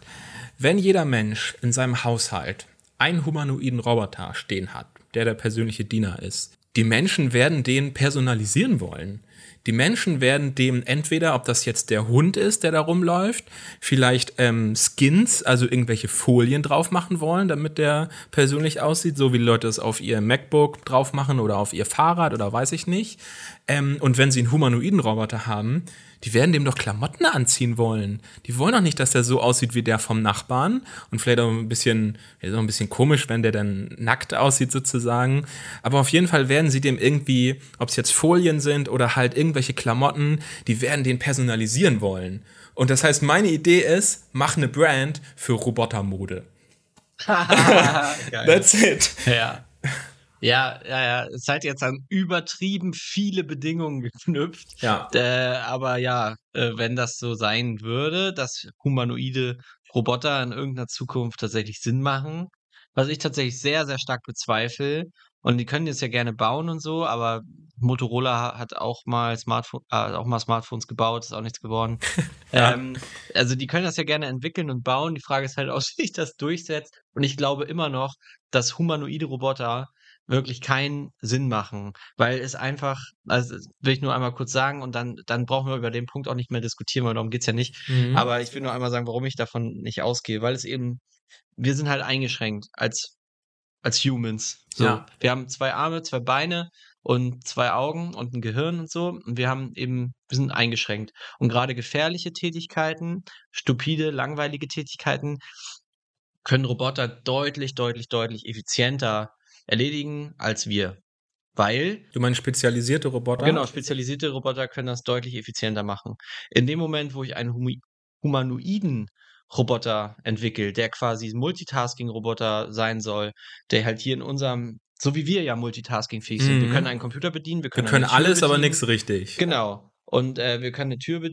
wenn jeder Mensch in seinem Haushalt einen humanoiden Roboter stehen hat, der der persönliche Diener ist, die Menschen werden den personalisieren wollen. Die Menschen werden dem entweder, ob das jetzt der Hund ist, der da rumläuft, vielleicht ähm, Skins, also irgendwelche Folien drauf machen wollen, damit der persönlich aussieht, so wie Leute es auf ihr MacBook drauf machen oder auf ihr Fahrrad oder weiß ich nicht. Ähm, und wenn sie einen humanoiden Roboter haben, die werden dem doch Klamotten anziehen wollen. Die wollen doch nicht, dass der so aussieht wie der vom Nachbarn und vielleicht auch ein bisschen, ja, so ein bisschen komisch, wenn der dann nackt aussieht sozusagen. Aber auf jeden Fall werden sie dem irgendwie, ob es jetzt Folien sind oder halt irgendwelche Klamotten, die werden den personalisieren wollen. Und das heißt, meine Idee ist, mach eine Brand für Robotermode. [LAUGHS] [LAUGHS] That's it. Ja. Ja, ja, ja. Es hat jetzt an übertrieben viele Bedingungen [LAUGHS] geknüpft. Ja. Äh, aber ja, äh, wenn das so sein würde, dass humanoide Roboter in irgendeiner Zukunft tatsächlich Sinn machen, was ich tatsächlich sehr, sehr stark bezweifle. Und die können jetzt ja gerne bauen und so, aber Motorola hat auch mal Smartphone, äh, auch mal Smartphones gebaut, ist auch nichts geworden. [LAUGHS] ja. ähm, also die können das ja gerne entwickeln und bauen. Die Frage ist halt, [LAUGHS] ob sich das durchsetzt. Und ich glaube immer noch, dass humanoide Roboter wirklich keinen Sinn machen, weil es einfach, also will ich nur einmal kurz sagen und dann, dann brauchen wir über den Punkt auch nicht mehr diskutieren, weil darum geht's ja nicht. Mhm. Aber ich will nur einmal sagen, warum ich davon nicht ausgehe, weil es eben, wir sind halt eingeschränkt als, als Humans. So, ja. wir haben zwei Arme, zwei Beine und zwei Augen und ein Gehirn und so. Und wir haben eben, wir sind eingeschränkt. Und gerade gefährliche Tätigkeiten, stupide, langweilige Tätigkeiten, können Roboter deutlich, deutlich, deutlich effizienter erledigen als wir. Weil. Du meinst spezialisierte Roboter? Genau, spezialisierte Roboter können das deutlich effizienter machen. In dem Moment, wo ich einen humanoiden Roboter entwickle, der quasi Multitasking-Roboter sein soll, der halt hier in unserem, so wie wir ja multitaskingfähig sind. Mhm. Wir können einen Computer bedienen, wir können, wir können alles, bedienen. aber nichts richtig. Genau. Und äh, wir können eine Tür,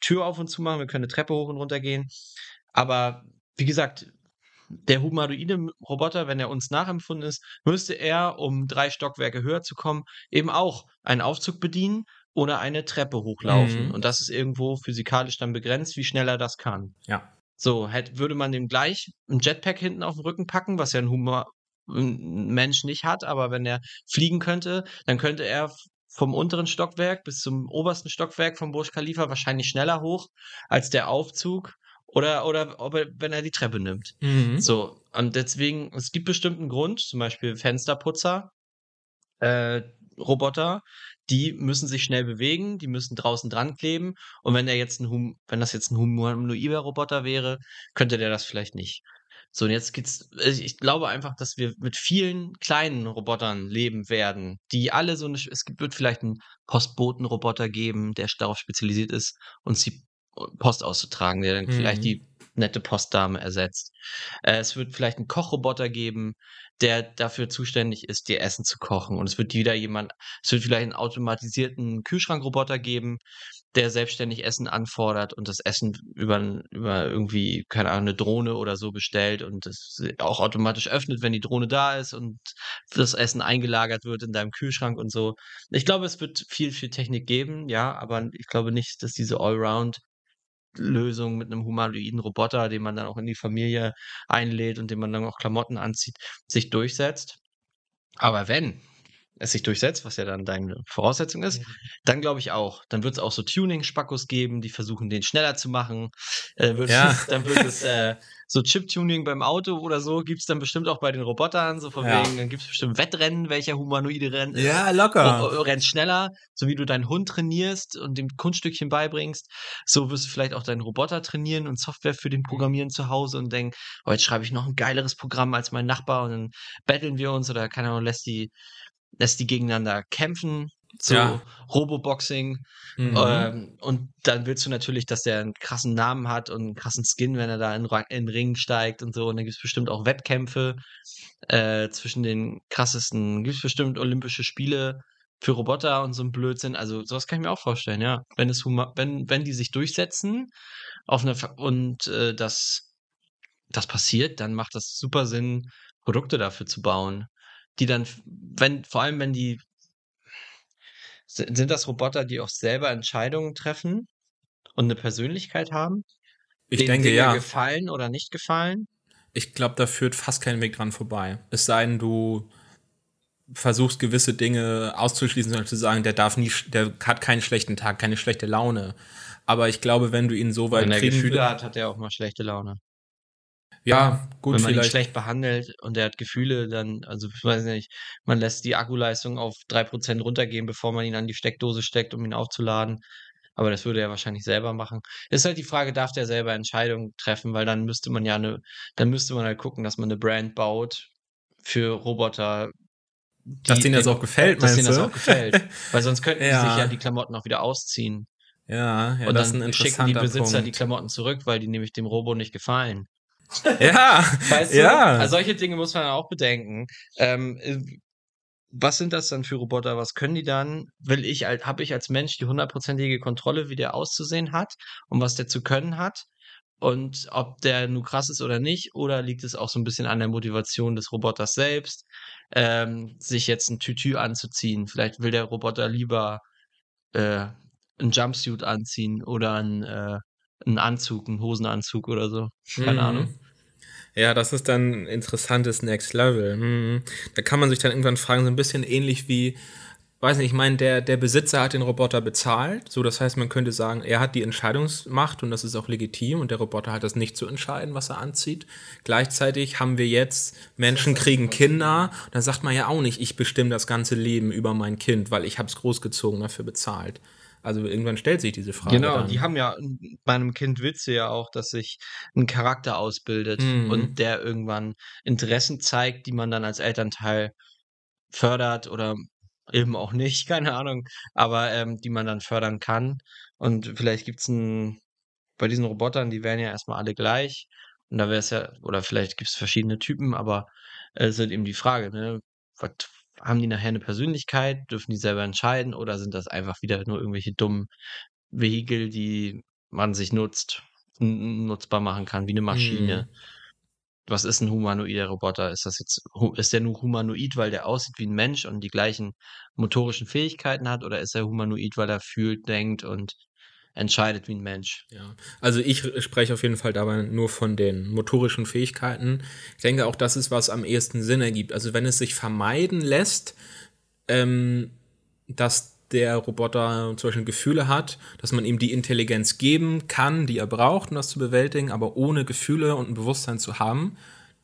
Tür auf und zu machen, wir können eine Treppe hoch und runter gehen. Aber wie gesagt, der humanoide Roboter, wenn er uns nachempfunden ist, müsste er, um drei Stockwerke höher zu kommen, eben auch einen Aufzug bedienen oder eine Treppe hochlaufen. Mhm. Und das ist irgendwo physikalisch dann begrenzt, wie schnell er das kann. Ja. So, hätte, würde man dem gleich ein Jetpack hinten auf den Rücken packen, was ja ein, Humor, ein Mensch nicht hat, aber wenn er fliegen könnte, dann könnte er vom unteren Stockwerk bis zum obersten Stockwerk vom Burj Khalifa wahrscheinlich schneller hoch als der Aufzug oder, oder ob er, wenn er die Treppe nimmt. Mhm. So, und deswegen, es gibt bestimmten Grund, zum Beispiel Fensterputzer, äh, Roboter, die müssen sich schnell bewegen, die müssen draußen dran kleben. Und wenn er jetzt ein hum wenn das jetzt ein humanoider Roboter wäre, könnte der das vielleicht nicht. So, und jetzt geht's, ich glaube einfach, dass wir mit vielen kleinen Robotern leben werden, die alle so eine, es wird vielleicht einen Postbotenroboter geben, der darauf spezialisiert ist, uns die Post auszutragen, der dann mhm. vielleicht die nette Postdame ersetzt. Äh, es wird vielleicht einen Kochroboter geben, der dafür zuständig ist, dir Essen zu kochen. Und es wird wieder jemand, es wird vielleicht einen automatisierten Kühlschrankroboter geben, der selbstständig Essen anfordert und das Essen über, über irgendwie, keine Ahnung, eine Drohne oder so bestellt und es auch automatisch öffnet, wenn die Drohne da ist und das Essen eingelagert wird in deinem Kühlschrank und so. Ich glaube, es wird viel, viel Technik geben, ja, aber ich glaube nicht, dass diese Allround Lösung mit einem humanoiden Roboter, den man dann auch in die Familie einlädt und dem man dann auch Klamotten anzieht, sich durchsetzt. Aber wenn es sich durchsetzt, was ja dann deine Voraussetzung ist, mhm. dann glaube ich auch. Dann wird es auch so Tuning-Spackos geben, die versuchen, den schneller zu machen. Äh, wird, ja. [LAUGHS] Dann wird es äh, so Chip-Tuning beim Auto oder so, gibt es dann bestimmt auch bei den Robotern, so von ja. wegen, dann gibt es bestimmt Wettrennen, welcher humanoide rennt. Ja, locker. Rennt schneller, so wie du deinen Hund trainierst und dem Kunststückchen beibringst. So wirst du vielleicht auch deinen Roboter trainieren und Software für den Programmieren zu Hause und denken, heute schreibe ich noch ein geileres Programm als mein Nachbar und dann betteln wir uns oder keine Ahnung, lässt die lässt die gegeneinander kämpfen, so ja. Roboboxing. Mhm. Ähm, und dann willst du natürlich, dass der einen krassen Namen hat und einen krassen Skin, wenn er da in, in den Ring steigt und so. Und dann gibt es bestimmt auch Wettkämpfe äh, zwischen den krassesten. Gibt es bestimmt Olympische Spiele für Roboter und so ein Blödsinn. Also sowas kann ich mir auch vorstellen, ja. Wenn es wenn, wenn die sich durchsetzen auf eine und äh, das, das passiert, dann macht das super Sinn, Produkte dafür zu bauen die dann, wenn, vor allem wenn die, sind das Roboter, die auch selber Entscheidungen treffen und eine Persönlichkeit haben? Ich denke, Dinge ja. gefallen oder nicht gefallen? Ich glaube, da führt fast kein Weg dran vorbei. Es sei denn, du versuchst gewisse Dinge auszuschließen, sondern zu sagen, der darf nie, der hat keinen schlechten Tag, keine schlechte Laune. Aber ich glaube, wenn du ihn so weit Wenn er Gefühle hat, hat er auch mal schlechte Laune. Ja, gut, Wenn man ihn schlecht behandelt und er hat Gefühle, dann, also ich weiß nicht, man lässt die Akkuleistung auf 3% runtergehen, bevor man ihn an die Steckdose steckt, um ihn aufzuladen. Aber das würde er wahrscheinlich selber machen. Ist halt die Frage, darf der selber Entscheidungen treffen, weil dann müsste man ja eine, dann müsste man halt gucken, dass man eine Brand baut für Roboter. dass denen das auch gefällt, dass denen das auch gefällt. Weil sonst könnten ja. die sich ja die Klamotten auch wieder ausziehen. Ja, ja und dann schicken die Besitzer Punkt. die Klamotten zurück, weil die nämlich dem Robo nicht gefallen. Ja, [LAUGHS] weißt du? ja. Also solche Dinge muss man auch bedenken. Ähm, äh, was sind das dann für Roboter? Was können die dann? Will ich, habe ich als Mensch die hundertprozentige Kontrolle, wie der auszusehen hat und was der zu können hat? Und ob der nur krass ist oder nicht, oder liegt es auch so ein bisschen an der Motivation des Roboters selbst, ähm, sich jetzt ein Tütü anzuziehen? Vielleicht will der Roboter lieber äh, ein Jumpsuit anziehen oder ein, äh, einen Anzug, einen Hosenanzug oder so. Keine mhm. Ahnung. Ja, das ist dann ein interessantes Next Level. Hm. Da kann man sich dann irgendwann fragen, so ein bisschen ähnlich wie weiß nicht, ich meine, der, der Besitzer hat den Roboter bezahlt. So, das heißt, man könnte sagen, er hat die Entscheidungsmacht und das ist auch legitim und der Roboter hat das nicht zu entscheiden, was er anzieht. Gleichzeitig haben wir jetzt, Menschen kriegen Kinder, dann sagt man ja auch nicht, ich bestimme das ganze Leben über mein Kind, weil ich habe es großgezogen, dafür bezahlt. Also irgendwann stellt sich diese Frage. Genau, dann. die haben ja bei einem Kind Witze ja auch, dass sich ein Charakter ausbildet mhm. und der irgendwann Interessen zeigt, die man dann als Elternteil fördert oder eben auch nicht, [LAUGHS] keine Ahnung, aber ähm, die man dann fördern kann. Und vielleicht gibt es ein, bei diesen Robotern, die wären ja erstmal alle gleich. Und da wäre es ja, oder vielleicht gibt es verschiedene Typen, aber es ist halt eben die Frage, ne? Was, haben die nachher eine Persönlichkeit? Dürfen die selber entscheiden? Oder sind das einfach wieder nur irgendwelche dummen Vehikel, die man sich nutzt, nutzbar machen kann, wie eine Maschine? Mhm was ist ein humanoider Roboter? Ist das jetzt, ist der nur humanoid, weil der aussieht wie ein Mensch und die gleichen motorischen Fähigkeiten hat, oder ist er humanoid, weil er fühlt, denkt und entscheidet wie ein Mensch? Ja, also ich spreche auf jeden Fall dabei nur von den motorischen Fähigkeiten. Ich denke auch, das ist, was am ehesten Sinn ergibt. Also wenn es sich vermeiden lässt, ähm, dass der Roboter zum Beispiel Gefühle hat, dass man ihm die Intelligenz geben kann, die er braucht, um das zu bewältigen, aber ohne Gefühle und ein Bewusstsein zu haben,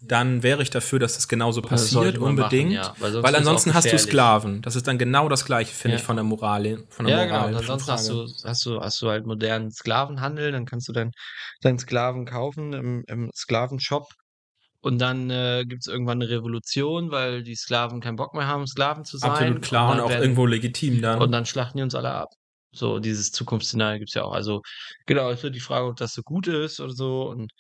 dann wäre ich dafür, dass das genauso passiert, das unbedingt. Machen, ja. Weil, weil ansonsten hast du Sklaven. Das ist dann genau das Gleiche, finde ja. ich, von der Moral. Von der ja, Moral genau. Ansonsten hast du, hast, du, hast du halt modernen Sklavenhandel, dann kannst du deinen dein Sklaven kaufen im, im Sklavenshop und dann äh, gibt es irgendwann eine Revolution, weil die Sklaven keinen Bock mehr haben, Sklaven zu sein. Absolut klar und, und auch werden, irgendwo legitim dann. Und dann schlachten die uns alle ab. So, dieses Zukunftsszenario gibt es ja auch. Also, genau, es wird die Frage, ob das so gut ist oder so. Und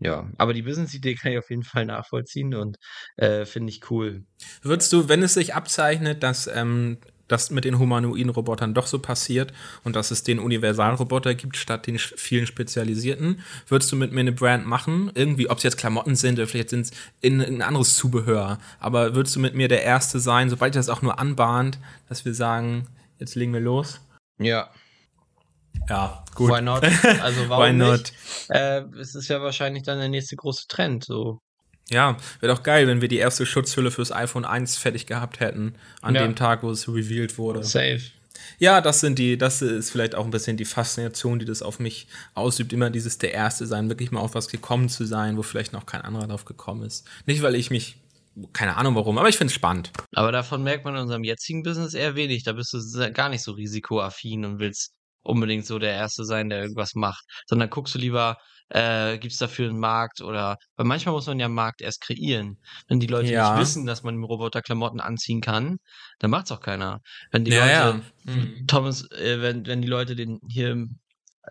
ja, aber die Business-Idee kann ich auf jeden Fall nachvollziehen und äh, finde ich cool. Würdest du, wenn es sich abzeichnet, dass ähm, das mit den humanoiden Robotern doch so passiert und dass es den Universalroboter gibt statt den vielen spezialisierten. Würdest du mit mir eine Brand machen? Irgendwie, ob es jetzt Klamotten sind oder vielleicht sind es ein anderes Zubehör. Aber würdest du mit mir der Erste sein, sobald das auch nur anbahnt, dass wir sagen, jetzt legen wir los? Ja. Ja, gut. Why not? Also [LAUGHS] warum Why not? nicht? Äh, es ist ja wahrscheinlich dann der nächste große Trend. So ja, wäre doch geil, wenn wir die erste Schutzhülle fürs iPhone 1 fertig gehabt hätten, an ja. dem Tag, wo es revealed wurde. Safe. Ja, das sind die, das ist vielleicht auch ein bisschen die Faszination, die das auf mich ausübt, immer dieses der Erste sein, wirklich mal auf was gekommen zu sein, wo vielleicht noch kein anderer drauf gekommen ist. Nicht, weil ich mich, keine Ahnung warum, aber ich finde es spannend. Aber davon merkt man in unserem jetzigen Business eher wenig. Da bist du gar nicht so risikoaffin und willst unbedingt so der Erste sein, der irgendwas macht, sondern guckst du lieber, äh, gibt es dafür einen Markt oder, weil manchmal muss man ja einen Markt erst kreieren. Wenn die Leute ja. nicht wissen, dass man im Roboter Klamotten anziehen kann, dann macht es auch keiner. Wenn die ja, Leute, ja. Mhm. Thomas, äh, wenn, wenn die Leute den hier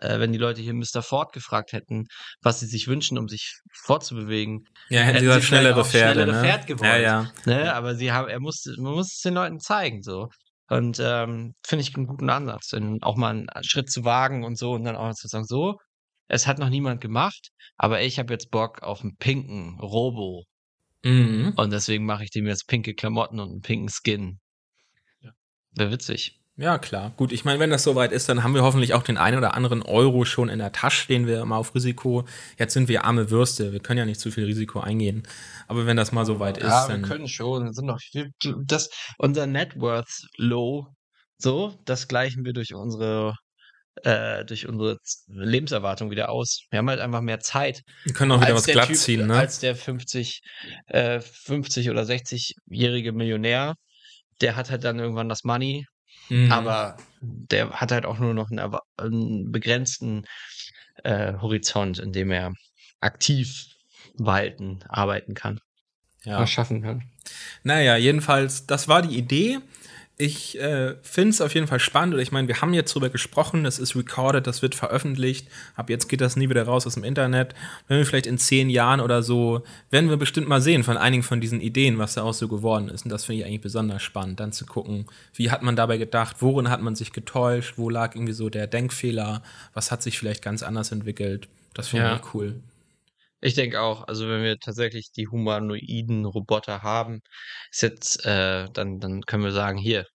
äh, wenn die Leute hier Mr. Ford gefragt hätten, was sie sich wünschen, um sich fortzubewegen. Ja, hätten sie halt schnellere Pferde, schnellere ne? Pferd gewollt. Ja, ja. Ne? Aber sie haben, er musste, man muss es den Leuten zeigen, so. Und ähm, finde ich einen guten Ansatz, auch mal einen Schritt zu wagen und so und dann auch zu sagen, so, es hat noch niemand gemacht, aber ich habe jetzt Bock auf einen pinken Robo. Mhm. Und deswegen mache ich dem jetzt pinke Klamotten und einen pinken Skin. Ja. Wäre witzig. Ja, klar. Gut, ich meine, wenn das soweit ist, dann haben wir hoffentlich auch den einen oder anderen Euro schon in der Tasche, den wir mal auf Risiko. Jetzt sind wir arme Würste, wir können ja nicht zu viel Risiko eingehen. Aber wenn das mal soweit ist, ja, wir können schon. Sind noch das, unser Net Worth Low, so, das gleichen wir durch unsere äh, durch unsere Lebenserwartung wieder aus. Wir haben halt einfach mehr Zeit. Wir können auch wieder was glatt typ, ziehen, ne? Als der 50, äh, 50 oder 60-jährige Millionär, der hat halt dann irgendwann das Money, mhm. aber der hat halt auch nur noch einen, einen begrenzten äh, Horizont, in dem er aktiv walten, arbeiten kann. Ja. Was schaffen kann. Naja, jedenfalls, das war die Idee ich äh, finde es auf jeden Fall spannend. ich meine, wir haben jetzt drüber gesprochen, das ist recorded, das wird veröffentlicht. Ab jetzt geht das nie wieder raus aus dem Internet. Wenn wir vielleicht in zehn Jahren oder so, werden wir bestimmt mal sehen von einigen von diesen Ideen, was da auch so geworden ist. Und das finde ich eigentlich besonders spannend, dann zu gucken, wie hat man dabei gedacht, worin hat man sich getäuscht, wo lag irgendwie so der Denkfehler, was hat sich vielleicht ganz anders entwickelt. Das finde ja. ich cool. Ich denke auch, also wenn wir tatsächlich die humanoiden Roboter haben, ist jetzt, äh, dann, dann können wir sagen, hier,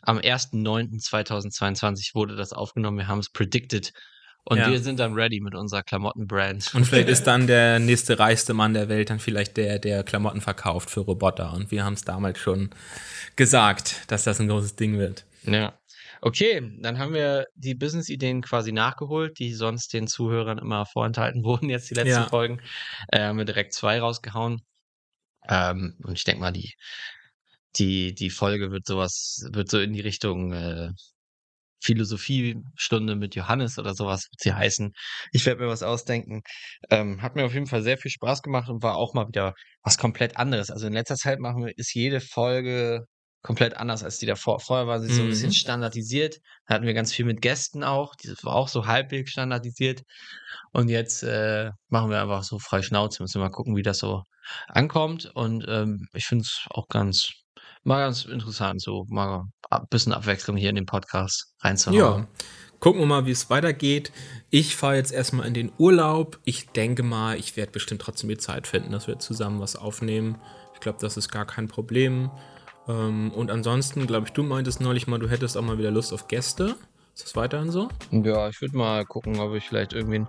am 1.9.2022 wurde das aufgenommen, wir haben es predicted Und ja. wir sind dann ready mit unserer Klamottenbrand. Und vielleicht ist dann [LAUGHS] der nächste reichste Mann der Welt dann vielleicht der, der Klamotten verkauft für Roboter. Und wir haben es damals schon gesagt, dass das ein großes Ding wird. Ja. Okay, dann haben wir die Business-Ideen quasi nachgeholt, die sonst den Zuhörern immer vorenthalten [LAUGHS] wurden, jetzt die letzten ja. Folgen. Äh, haben wir direkt zwei rausgehauen. Ähm, und ich denke mal, die, die, die Folge wird sowas, wird so in die Richtung äh, Philosophiestunde mit Johannes oder sowas wird sie heißen. Ich werde mir was ausdenken. Ähm, hat mir auf jeden Fall sehr viel Spaß gemacht und war auch mal wieder was komplett anderes. Also in letzter Zeit machen wir, ist jede Folge komplett anders als die davor. Vorher war sie so ein bisschen mhm. standardisiert. Da hatten wir ganz viel mit Gästen auch. Die war auch so halbwegs standardisiert. Und jetzt äh, machen wir einfach so frei Schnauze. Müssen wir mal gucken, wie das so ankommt. Und ähm, ich finde es auch ganz, mal ganz interessant, so mal ein bisschen Abwechslung hier in den Podcast reinzuhauen. Ja. Gucken wir mal, wie es weitergeht. Ich fahre jetzt erstmal in den Urlaub. Ich denke mal, ich werde bestimmt trotzdem die Zeit finden, dass wir zusammen was aufnehmen. Ich glaube, das ist gar kein Problem. Ähm, und ansonsten, glaube ich, du meintest neulich mal, du hättest auch mal wieder Lust auf Gäste. Ist das weiterhin so? Ja, ich würde mal gucken, ob ich vielleicht irgendwie ein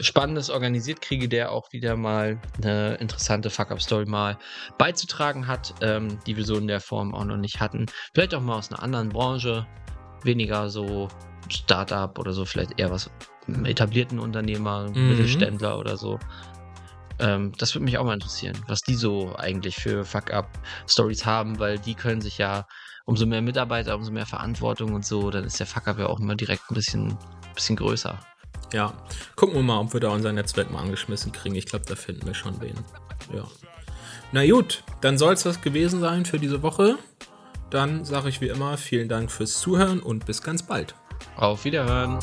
Spannendes organisiert kriege, der auch wieder mal eine interessante Fuck-Up-Story mal beizutragen hat, ähm, die wir so in der Form auch noch nicht hatten. Vielleicht auch mal aus einer anderen Branche, weniger so Startup oder so, vielleicht eher was etablierten Unternehmer, mhm. Mittelständler oder so. Ähm, das würde mich auch mal interessieren, was die so eigentlich für Fuck-Up-Stories haben, weil die können sich ja, umso mehr Mitarbeiter, umso mehr Verantwortung und so, dann ist der Fuck-Up ja auch immer direkt ein bisschen, bisschen größer. Ja, gucken wir mal, ob wir da unser Netzwerk mal angeschmissen kriegen. Ich glaube, da finden wir schon wen. Ja. Na gut, dann soll es das gewesen sein für diese Woche. Dann sage ich wie immer vielen Dank fürs Zuhören und bis ganz bald. Auf Wiederhören.